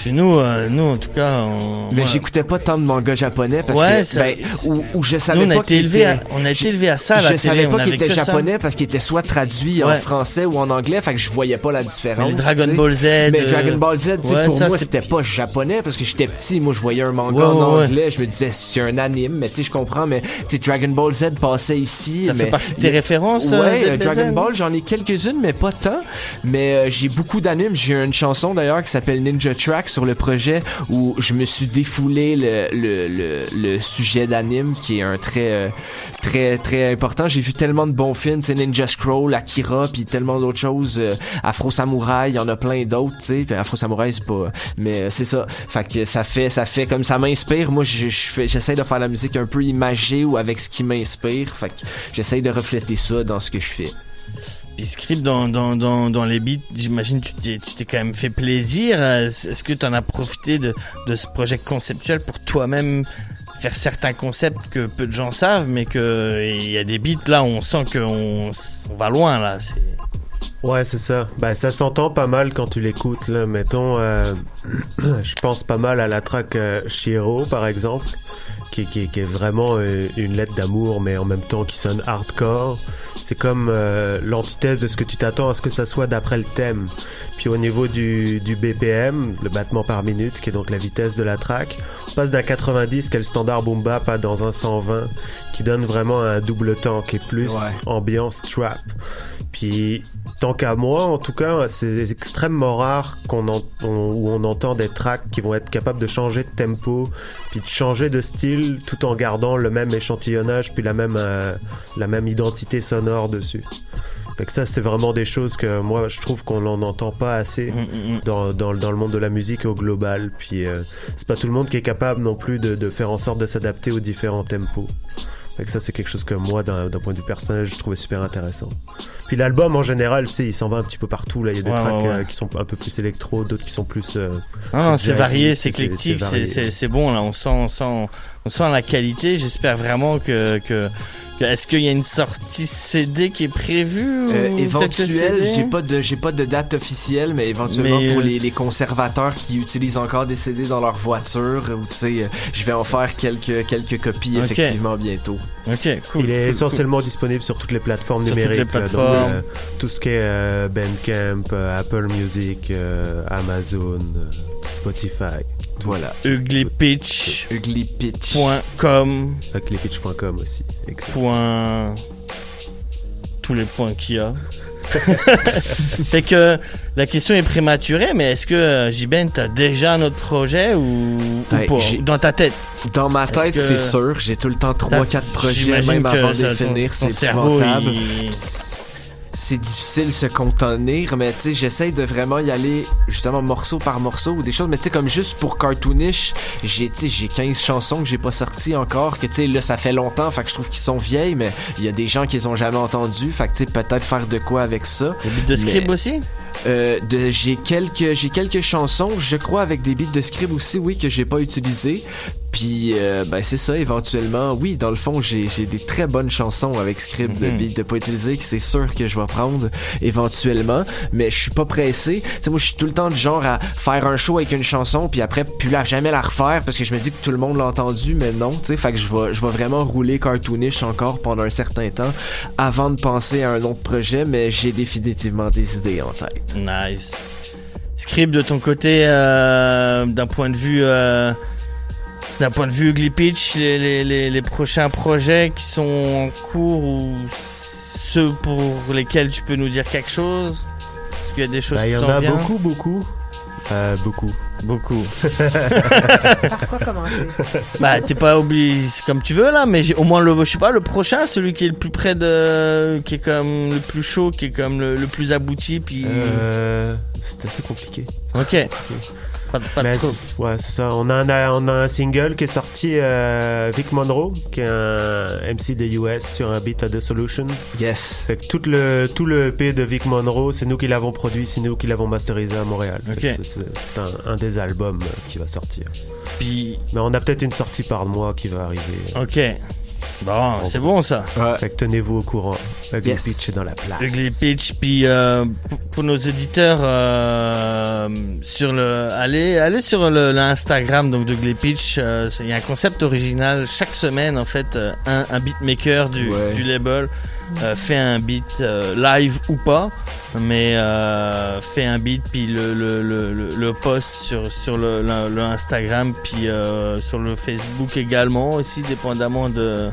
C'est nous, euh, nous en tout cas. On... Mais j'écoutais pas tant de mangas japonais parce Ouais, que ça- ben, ou, ou je savais Nous, on a pas été qu'il élevés était- à- on a été élevés à ça, à Je la savais télé, on pas qu'il était ça. japonais parce qu'il était soit traduit en français ou en anglais, fait que je voyais pas la différence. Mais Dragon. Ball Z, Mais euh, Dragon Ball Z, pour ça, moi c'était pas japonais parce que j'étais petit, moi je voyais un manga en anglais, je me disais c'est un anime, mais tu sais je comprends, mais tu sais Dragon Ball Z passait ici. Ça fait mais partie de tes références, euh, Ouais, euh, Dragon? Ball, j'en ai quelques-unes, mais pas tant. Mais euh, j'ai beaucoup d'animes. J'ai une chanson d'ailleurs qui s'appelle Ninja Track sur le projet où je me suis défoulé le, le, sujet d'anime qui est un très euh, très très important. J'ai vu tellement de bons films, c'est Ninja Scroll, Akira, puis tellement d'autres choses. euh, Afro Samurai, il y en a plein d'autres, tu sais. Afro Samurai c'est pas, mais euh, c'est ça. Fait que ça fait ça fait comme ça m'inspire. Moi, je, j'essaie de faire la musique un peu imagée ou avec ce qui m'inspire. Fait que j'essaie de refléter ça dans ce que je fais. Script dans, les beats, j'imagine tu t'es tu t'es quand même fait plaisir. Euh, Est-ce que tu en as profité de, ce projet conceptuel pour toi-même faire certains concepts que peu de gens savent, mais que il y a des beats là où on sent qu'on on va loin là. c'est- Ouais, c'est ça. Bah, ça s'entend pas mal quand tu l'écoutes. Mettons, euh, je pense pas mal à la track euh, Shiro, par exemple, qui, est vraiment euh, une lettre d'amour, mais en même temps qui sonne hardcore. C'est comme euh, l'antithèse de ce que tu t'attends à ce que ça soit d'après le thème. Puis au niveau du, du BPM, le battement par minute, qui est donc la vitesse de la track, on passe d'un 90, qui est le standard boom bap, à dans un 120, qui donne vraiment un double temps, qui est plus Ouais. ambiance trap. Puis, tant qu'à moi, en tout cas, c'est extrêmement rare qu'on en, on- où on entend des tracks qui vont être capables de changer de tempo, puis de changer de style, tout en gardant le même échantillonnage, puis la même, euh, la même identité sonore dessus. Fait que ça, c'est vraiment des choses que moi, je trouve qu'on n'en entend pas assez dans, dans, dans le monde de la musique au global. Puis, euh, c'est pas tout le monde qui est capable non plus de, de faire en sorte de s'adapter aux différents tempos. Fait que ça, c'est quelque chose que moi, d'un point de vue personnel, je trouvais super intéressant. Puis l'album, en général, tu sais, il s'en va un petit peu partout. Là, il y a des Ouais, tracks ouais, euh, qui sont un peu plus électro, d'autres qui sont plus. euh, c'est varié, c'est éclectique, c'est bon là. On sent, on sent, on sent la qualité. J'espère vraiment que- est-ce qu'il y a une sortie CD qui est prévue ou Euh, peut-être le éventuel, CD? j'ai pas de j'ai pas de date officielle, mais éventuellement Mais, pour euh, les, les conservateurs qui utilisent encore des CD dans leur voiture, ou tu sais, euh, je vais en faire quelques quelques copies effectivement bientôt. Ok, cool. il est cool, essentiellement disponible sur toutes les plateformes Sur toutes les numériques. là. Donc, plateformes. euh, tout ce qui est euh, Bandcamp, euh, Apple Music, euh, Amazon, euh, Spotify. Voilà. Uglypitch. Uglypitch. Point com. Uglypitch.com aussi. Excellent. Point. tous les points qu'il y a. fait que la question est prématurée, mais est-ce que euh, Jiben, t'as déjà un autre projet ou, pas? Dans ta tête? Dans ma tête, c'est sûr. J'ai tout le temps 3-4 T'as- projets, même avant de finir. C'est épouvantable. il- C'est difficile de se contenir, mais tu sais, j'essaye de vraiment y aller justement morceau par morceau ou des choses. Mais tu sais, comme juste pour cartoonish, j'ai tu sais, j'ai 15 chansons que j'ai pas sorties encore. Que tu sais, là, ça fait longtemps, fait que je trouve qu'ils sont vieilles, mais il y a des gens qui les ont jamais entendues. Fait que tu sais, peut-être faire de quoi avec ça. Des beats de Mais- aussi? euh, de, j'ai quelques j'ai quelques chansons, je crois avec des beats de script aussi, oui que j'ai pas utilisé. Puis euh, ben c'est ça éventuellement. Oui, dans le fond, j'ai j'ai des très bonnes chansons avec script de Mhm. beats de pas utiliser que c'est sûr que je vais prendre éventuellement, mais je suis pas pressé. Tu sais moi je suis tout le temps du genre à faire un show avec une chanson puis après plus la jamais la refaire parce que je me dis que tout le monde l'a entendu mais non, tu sais fait que je vais je vais vraiment rouler cartoonish encore pendant un certain temps avant de penser à un autre projet, mais j'ai définitivement des idées en tête. Nice. Script de ton côté, euh, d'un point de vue, euh, d'un point de vue Ugly Pitch, les, les, les, les prochains projets qui sont en cours ou ceux pour lesquels tu peux nous dire quelque chose? Est-ce qu'il y a des choses Bah, Il qui y en sont a bien beaucoup, beaucoup. Euh, beaucoup. Beaucoup. Par quoi commencer? Bah t'es pas obligé, c'est comme tu veux là, mais au moins le, je sais pas, le prochain, celui qui est le plus près de, qui est comme le plus chaud, qui est comme le, le plus abouti, puis. Euh, c'est assez compliqué. Ok. Pas, pas Mais trop. c'est- Ouais, c'est ça. On a, un, on a un single qui est sorti, euh, Vic Monroe, qui est un MC des US sur un beat à The Solution. Yes. Fait que tout le, tout le EP de Vic Monroe, c'est nous qui l'avons produit, c'est nous qui l'avons masterisé à Montréal. Fait Ok. que c'est- un, un des albums qui va sortir. Puis. Mais on a peut-être une sortie par mois qui va arriver. Ok. Bon, c'est bon ça. Fait que tenez-vous au courant. Ugly Yes. Pitch est dans la place. Ugly Pitch, puis euh, pour, pour nos éditeurs euh, sur le, allez, allez sur le, l'Instagram donc d'Ugly Pitch. euh, c'est- Il y a un concept original chaque semaine en fait. euh, un, un beatmaker du, Ouais. du label euh, fait un beat euh, live ou pas, mais euh, fait un beat puis le le, le, le, post sur sur le, le, Instagram puis sur le Facebook également aussi dépendamment de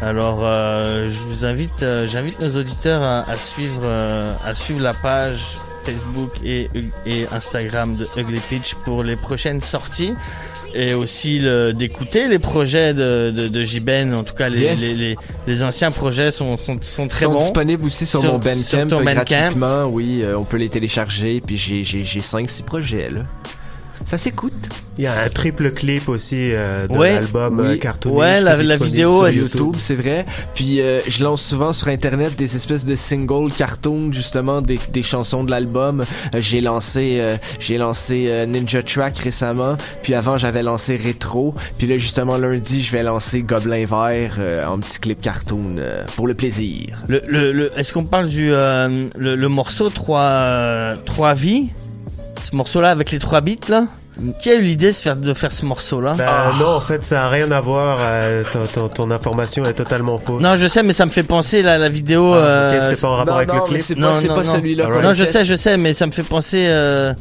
alors, je vous invite, j'invite nos auditeurs à, à suivre, à suivre la page Facebook et, et Instagram de Ugly Pitch pour les prochaines sorties et aussi le- d'écouter les projets de, de, de Jiben. En tout cas, les, Yes. les, les, les anciens projets sont, sont, sont très sont bons. disponibles aussi sur, Sur- mon sur Bandcamp gratuitement. Oui, euh, on peut les télécharger. Puis j'ai j'ai j'ai cinq six projets là. Ça s'écoute. Il y a un triple clip aussi euh, de Ouais, l'album oui. euh, Cartoonish Ouais, la- vidéo, sur elle- YouTube, c'est vrai. Puis euh, je lance souvent sur internet des espèces de singles cartoon justement des, des chansons de l'album. Euh, j'ai lancé euh, j'ai lancé euh, Ninja Track récemment, puis avant j'avais lancé Retro, puis là justement lundi je vais lancer Gobelin vert euh, en petit clip cartoon euh, pour le plaisir. Le, le, le- est-ce qu'on parle du euh, le, le morceau 3 euh, trois vies? Ce morceau-là avec les trois bits là Qui a eu l'idée de faire, de faire ce morceau-là Ben, Non, en fait, ça a rien à voir. euh, ton, ton, ton information est totalement fausse. Non, je sais, mais ça me fait penser la, la vidéo. Ah, ok, euh, c'était pas en rapport avec le clip. c'est pas, c'est pas celui-là Non, a je sais, je sais, mais ça me fait penser euh,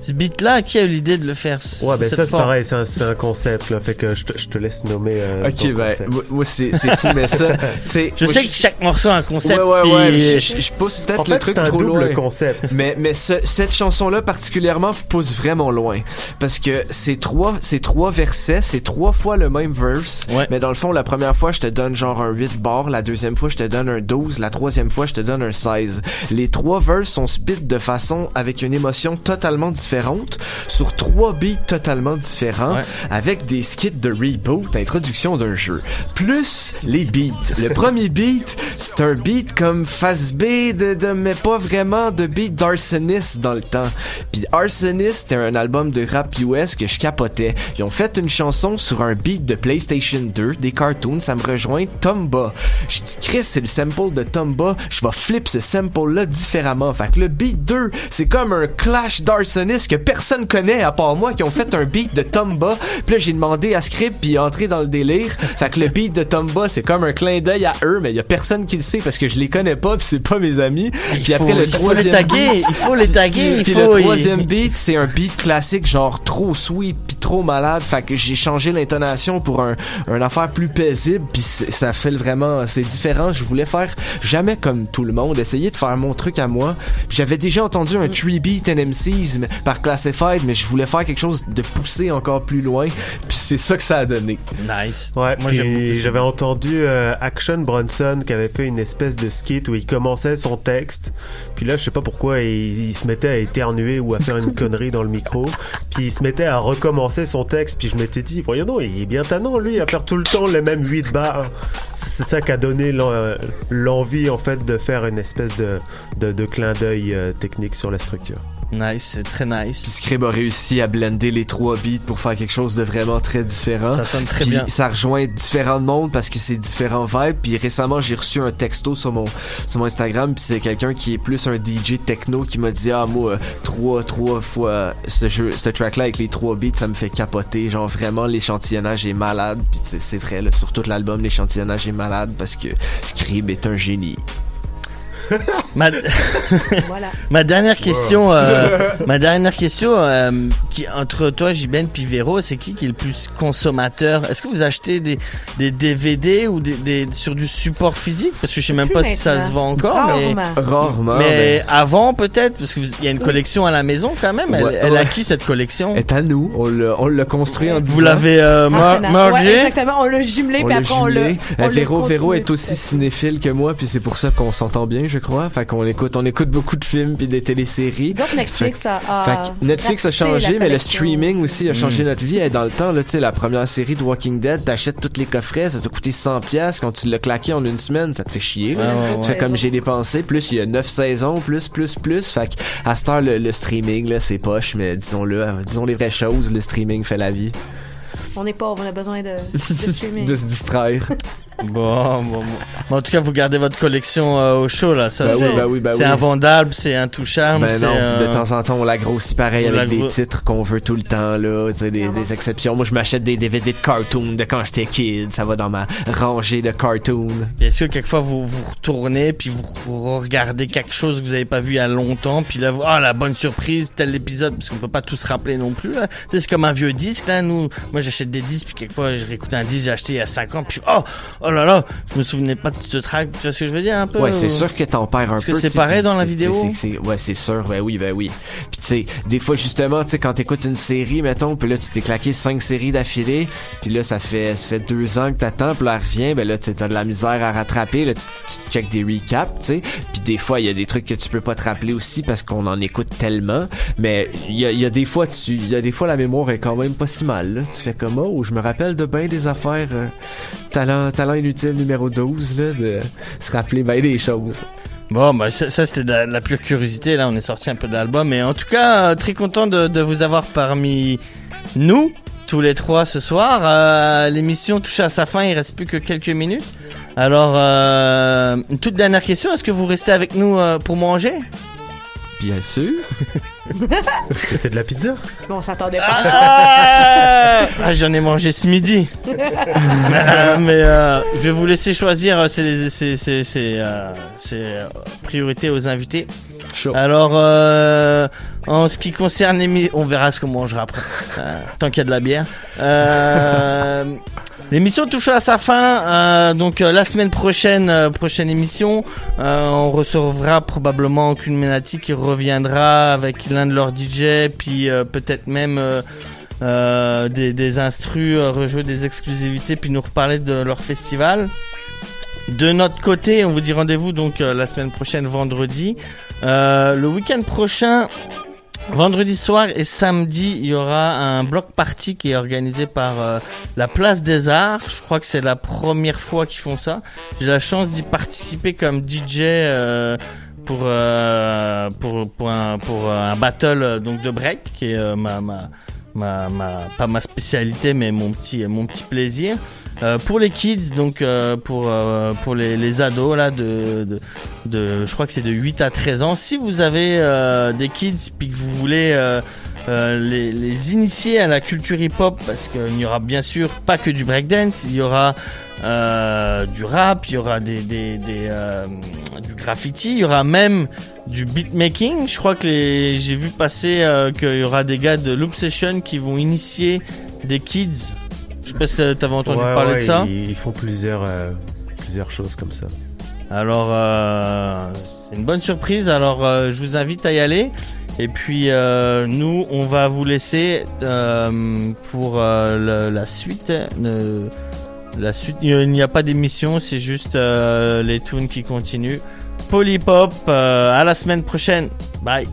ce beat-là. Qui a eu l'idée de le faire Ouais, ben ça, c'est pareil, c'est un, concept, là. Fait que je te, je te laisse nommer. euh, Ok, ben, concept. moi, moi, c'est fou, mais ça, Je moi, sais que chaque morceau a un concept. Ouais, ouais, ouais. Je, je- pousse peut-être En le fait, truc c'est un trop double loin. concept. Mais, mais ce- cette chanson-là particulièrement pousse vraiment loin. Parce que c'est trois, c'est trois versets, c'est trois fois le même verse. Mais dans le fond, la première fois, je te donne genre un 8 bar. La deuxième fois, je te donne un 12. La troisième fois, je te donne un 16. Les trois verses sont spit de façon avec une émotion totalement différente sur trois beats totalement différents Ouais. avec des skits de reboot, introduction d'un jeu. Plus les beats. Le premier beat, c'est un beat comme face B de, de mais pas vraiment de beat d'Arsonist dans le temps. Puis Arsonist, c'était un album de rap US que je capotais. Ils ont fait une chanson sur un beat de PlayStation 2, des cartoons, ça me rejoint Tomba. J'ai dit Chris, c'est le sample de Tomba, je vais flip ce sample là différemment. Fait que le beat 2, c'est comme un clash d'Arsonist que personne connaît à part moi qui ont fait un beat de Tomba. Puis là j'ai demandé à Script puis entrer dans le délire. Fait que le beat de Tomba, c'est comme un clin d'œil à eux, mais il y a personne qui le sait parce que je les connais pas puis c'est pas mes amis. Puis après le il faut troisième les taguer, il faut les taguer, il faut- le troisième beat, c'est un beat classique genre trop sweet puis trop malade. Fait que j'ai changé l'intonation pour un, un affaire plus paisible puis ça fait vraiment, c'est différent. Je voulais faire jamais comme tout le monde, essayer de faire mon truc à moi. J'avais déjà entendu un 3 beat NMCs par Classified, mais je voulais faire quelque chose de poussé encore plus loin. Puis c'est ça que ça a donné. Nice. Ouais, Moi, j'avais entendu euh, Action Bronson qui avait fait une espèce de skit où il commençait son texte, puis là je sais pas pourquoi il, il se mettait à éternuer ou à faire une connerie dans le micro, puis il se mettait à recommencer son texte, puis je m'étais dit voyons donc il est bien tannant lui à faire tout le temps les mêmes 8 barres. C'est ça qui a donné l'en- l'envie en fait de faire une espèce de clin d'œil euh, technique sur la structure. Nice, c'est très nice. Puis Scrib a réussi à blender les trois beats pour faire quelque chose de vraiment très différent. Ça sonne très Puis bien. Ça rejoint différents mondes parce que c'est différents vibes. Puis récemment, j'ai reçu un texto sur mon sur mon Instagram. Puis c'est quelqu'un qui est plus un DJ techno qui m'a dit ah moi euh, trois trois fois ce jeu ce track là avec les trois beats ça me fait capoter. Genre vraiment l'échantillonnage est malade. Puis c'est vrai là, sur tout l'album l'échantillonnage est malade parce que Scrib est un génie. Ma... ma dernière question, euh, ma dernière question, euh, qui, entre toi, Jiben, puis Véro, c'est qui qui est le plus consommateur? Est-ce que vous achetez des, des DVD ou des, des- sur du support physique? Parce que je sais même pas si ça se vend encore. Rarement. Mais, Rarement, Mais avant, peut-être, parce qu'il y a une collection à la maison quand même. Elle, Ouais, elle a qui cette collection? Est à nous. On l'a on l'a construit en 10 Vous l'avez euh, finale. mergé Ouais, exactement. On l'a jumelé, On puis après, on l'a. jumelé. on Euh, l'a Véro, Véro est aussi cinéphile que moi, puis c'est pour ça qu'on s'entend bien, je crois. Fait qu'on écoute, on écoute beaucoup de films puis des téléséries. Donc Netflix Fait- a, fait Netflix a changé, mais le streaming aussi a changé Mm. notre vie. Et dans le temps, là, tu sais, la première série de Walking Dead, t'achètes tous les coffrets, ça t'a coûté 100 pièces. Quand tu l'as claqué en une semaine, ça te fait chier. là. Ouais, ouais, tu ouais. fais comme j'ai dépensé. Plus il y a 9 saisons, plus, plus, plus. Fait que à cette heure, le, le streaming, là, c'est poche, mais disons-le, euh, disons les vraies choses, le streaming fait la vie. On est pauvre, on a besoin de, de streaming. De se distraire. Bon, bon, bon. Mais en tout cas, vous gardez votre collection euh, au chaud là. Ça, Bah oui, c'est bah oui, bah c'est oui. invendable, c'est intouchable. Ben c'est, non, euh, de temps en temps, on la grossit pareil on avec des titres qu'on veut tout le temps, là, tu sais, des, des exceptions. Moi, je m'achète des DVD de cartoons de quand j'étais kid, ça va dans ma rangée de cartoons. Est-ce que quelquefois vous vous retournez puis vous regardez quelque chose que vous avez pas vu il y a longtemps puis là vous ah la bonne surprise tel épisode parce qu'on peut pas tous se rappeler non plus là. Tu sais, c'est comme un vieux disque là nous moi j'achète des disques puis quelquefois je réécoute un disque que j'ai acheté il y a 5 ans puis oh oh là là je me souvenais pas de ce track tu vois ce que je veux dire un peu Ouais, c'est sûr que t'en perds un Est-ce peu. que c'est pareil dans la vidéo Ouais, c'est sûr, ben oui, ben oui. Puis tu sais, des fois justement, tu sais, quand t'écoutes une série, mettons, puis là tu t'es claqué cinq séries d'affilée, puis là ça fait ça fait deux ans que t'attends, puis là revient, ben là t'as de la misère à rattraper, là tu, tu check des recaps, tu sais, puis des fois il y a des trucs que tu peux pas te rappeler aussi parce qu'on en écoute tellement, mais il y a, il y a des fois tu, il y a des fois la mémoire est quand même pas si mal, là. tu fais comme oh, je me rappelle de bien des affaires, euh, talent talent inutile numéro 12 là, de se rappeler bien des choses. Bon, bah, ça, c'était de la, pure curiosité. Là, on est sorti un peu de l'album. Mais en tout cas, euh, très content de, vous avoir parmi nous, tous les trois ce soir. Euh, L'émission touche à sa fin. Il reste plus que quelques minutes. Alors, euh, une toute dernière question. Est-ce que vous restez avec nous pour manger? Bien sûr. Parce que c'est de la pizza. Bon, on s'attendait pas. Ah, Ah, j'en ai mangé ce midi. Euh, mais euh, je vais vous laisser choisir. euh, C'est c'est c'est c'est euh, c'est, euh, priorité aux invités. Alors, euh, en ce qui concerne les, on verra ce qu'on mangera après. Euh, tant qu'il y a de la bière. L'émission touche à sa fin, euh, donc euh, la semaine prochaine, euh, prochaine émission, on recevra probablement Culminati qui reviendra avec l'un de leurs DJ, puis peut-être même des, des instrus, rejouer des exclusivités, puis nous reparler de leur festival. De notre côté, on vous dit rendez-vous donc la semaine prochaine, vendredi. Le week-end prochain, vendredi soir et samedi, il y aura un bloc party qui est organisé par euh, la Place des Arts. Je crois que c'est la première fois qu'ils font ça. J'ai la chance d'y participer comme DJ. euh, pour, euh, pour, pour, un, pour un battle euh, donc de break qui est euh, ma, ma, ma, ma, pas ma spécialité mais mon petit, mon petit plaisir. Euh, pour les kids, donc euh, pour, euh, pour les, les ados là de, de, de- je crois que c'est de 8 à 13 ans. Si vous avez des kids puis que vous voulez euh, les, les initiés à la culture hip-hop parce qu'il n'y aura bien sûr pas que du breakdance, il y aura euh, du rap, il y aura des, des, des, euh, du graffiti, il y aura même du beatmaking. Je crois que les, j'ai vu passer qu'il y aura des gars de Loop Session qui vont initier des kids. Je sais pas si t'avais entendu Ouais, parler ouais, de ça. Ils, ils font plusieurs, plusieurs choses comme ça. Alors, c'est une bonne surprise. Alors, je vous invite à y aller. Et puis, euh, nous, on va vous laisser euh, pour euh, la suite. la suite, il n'y a pas d'émission, c'est juste les tunes qui continuent. Polypop, à la semaine prochaine. Bye.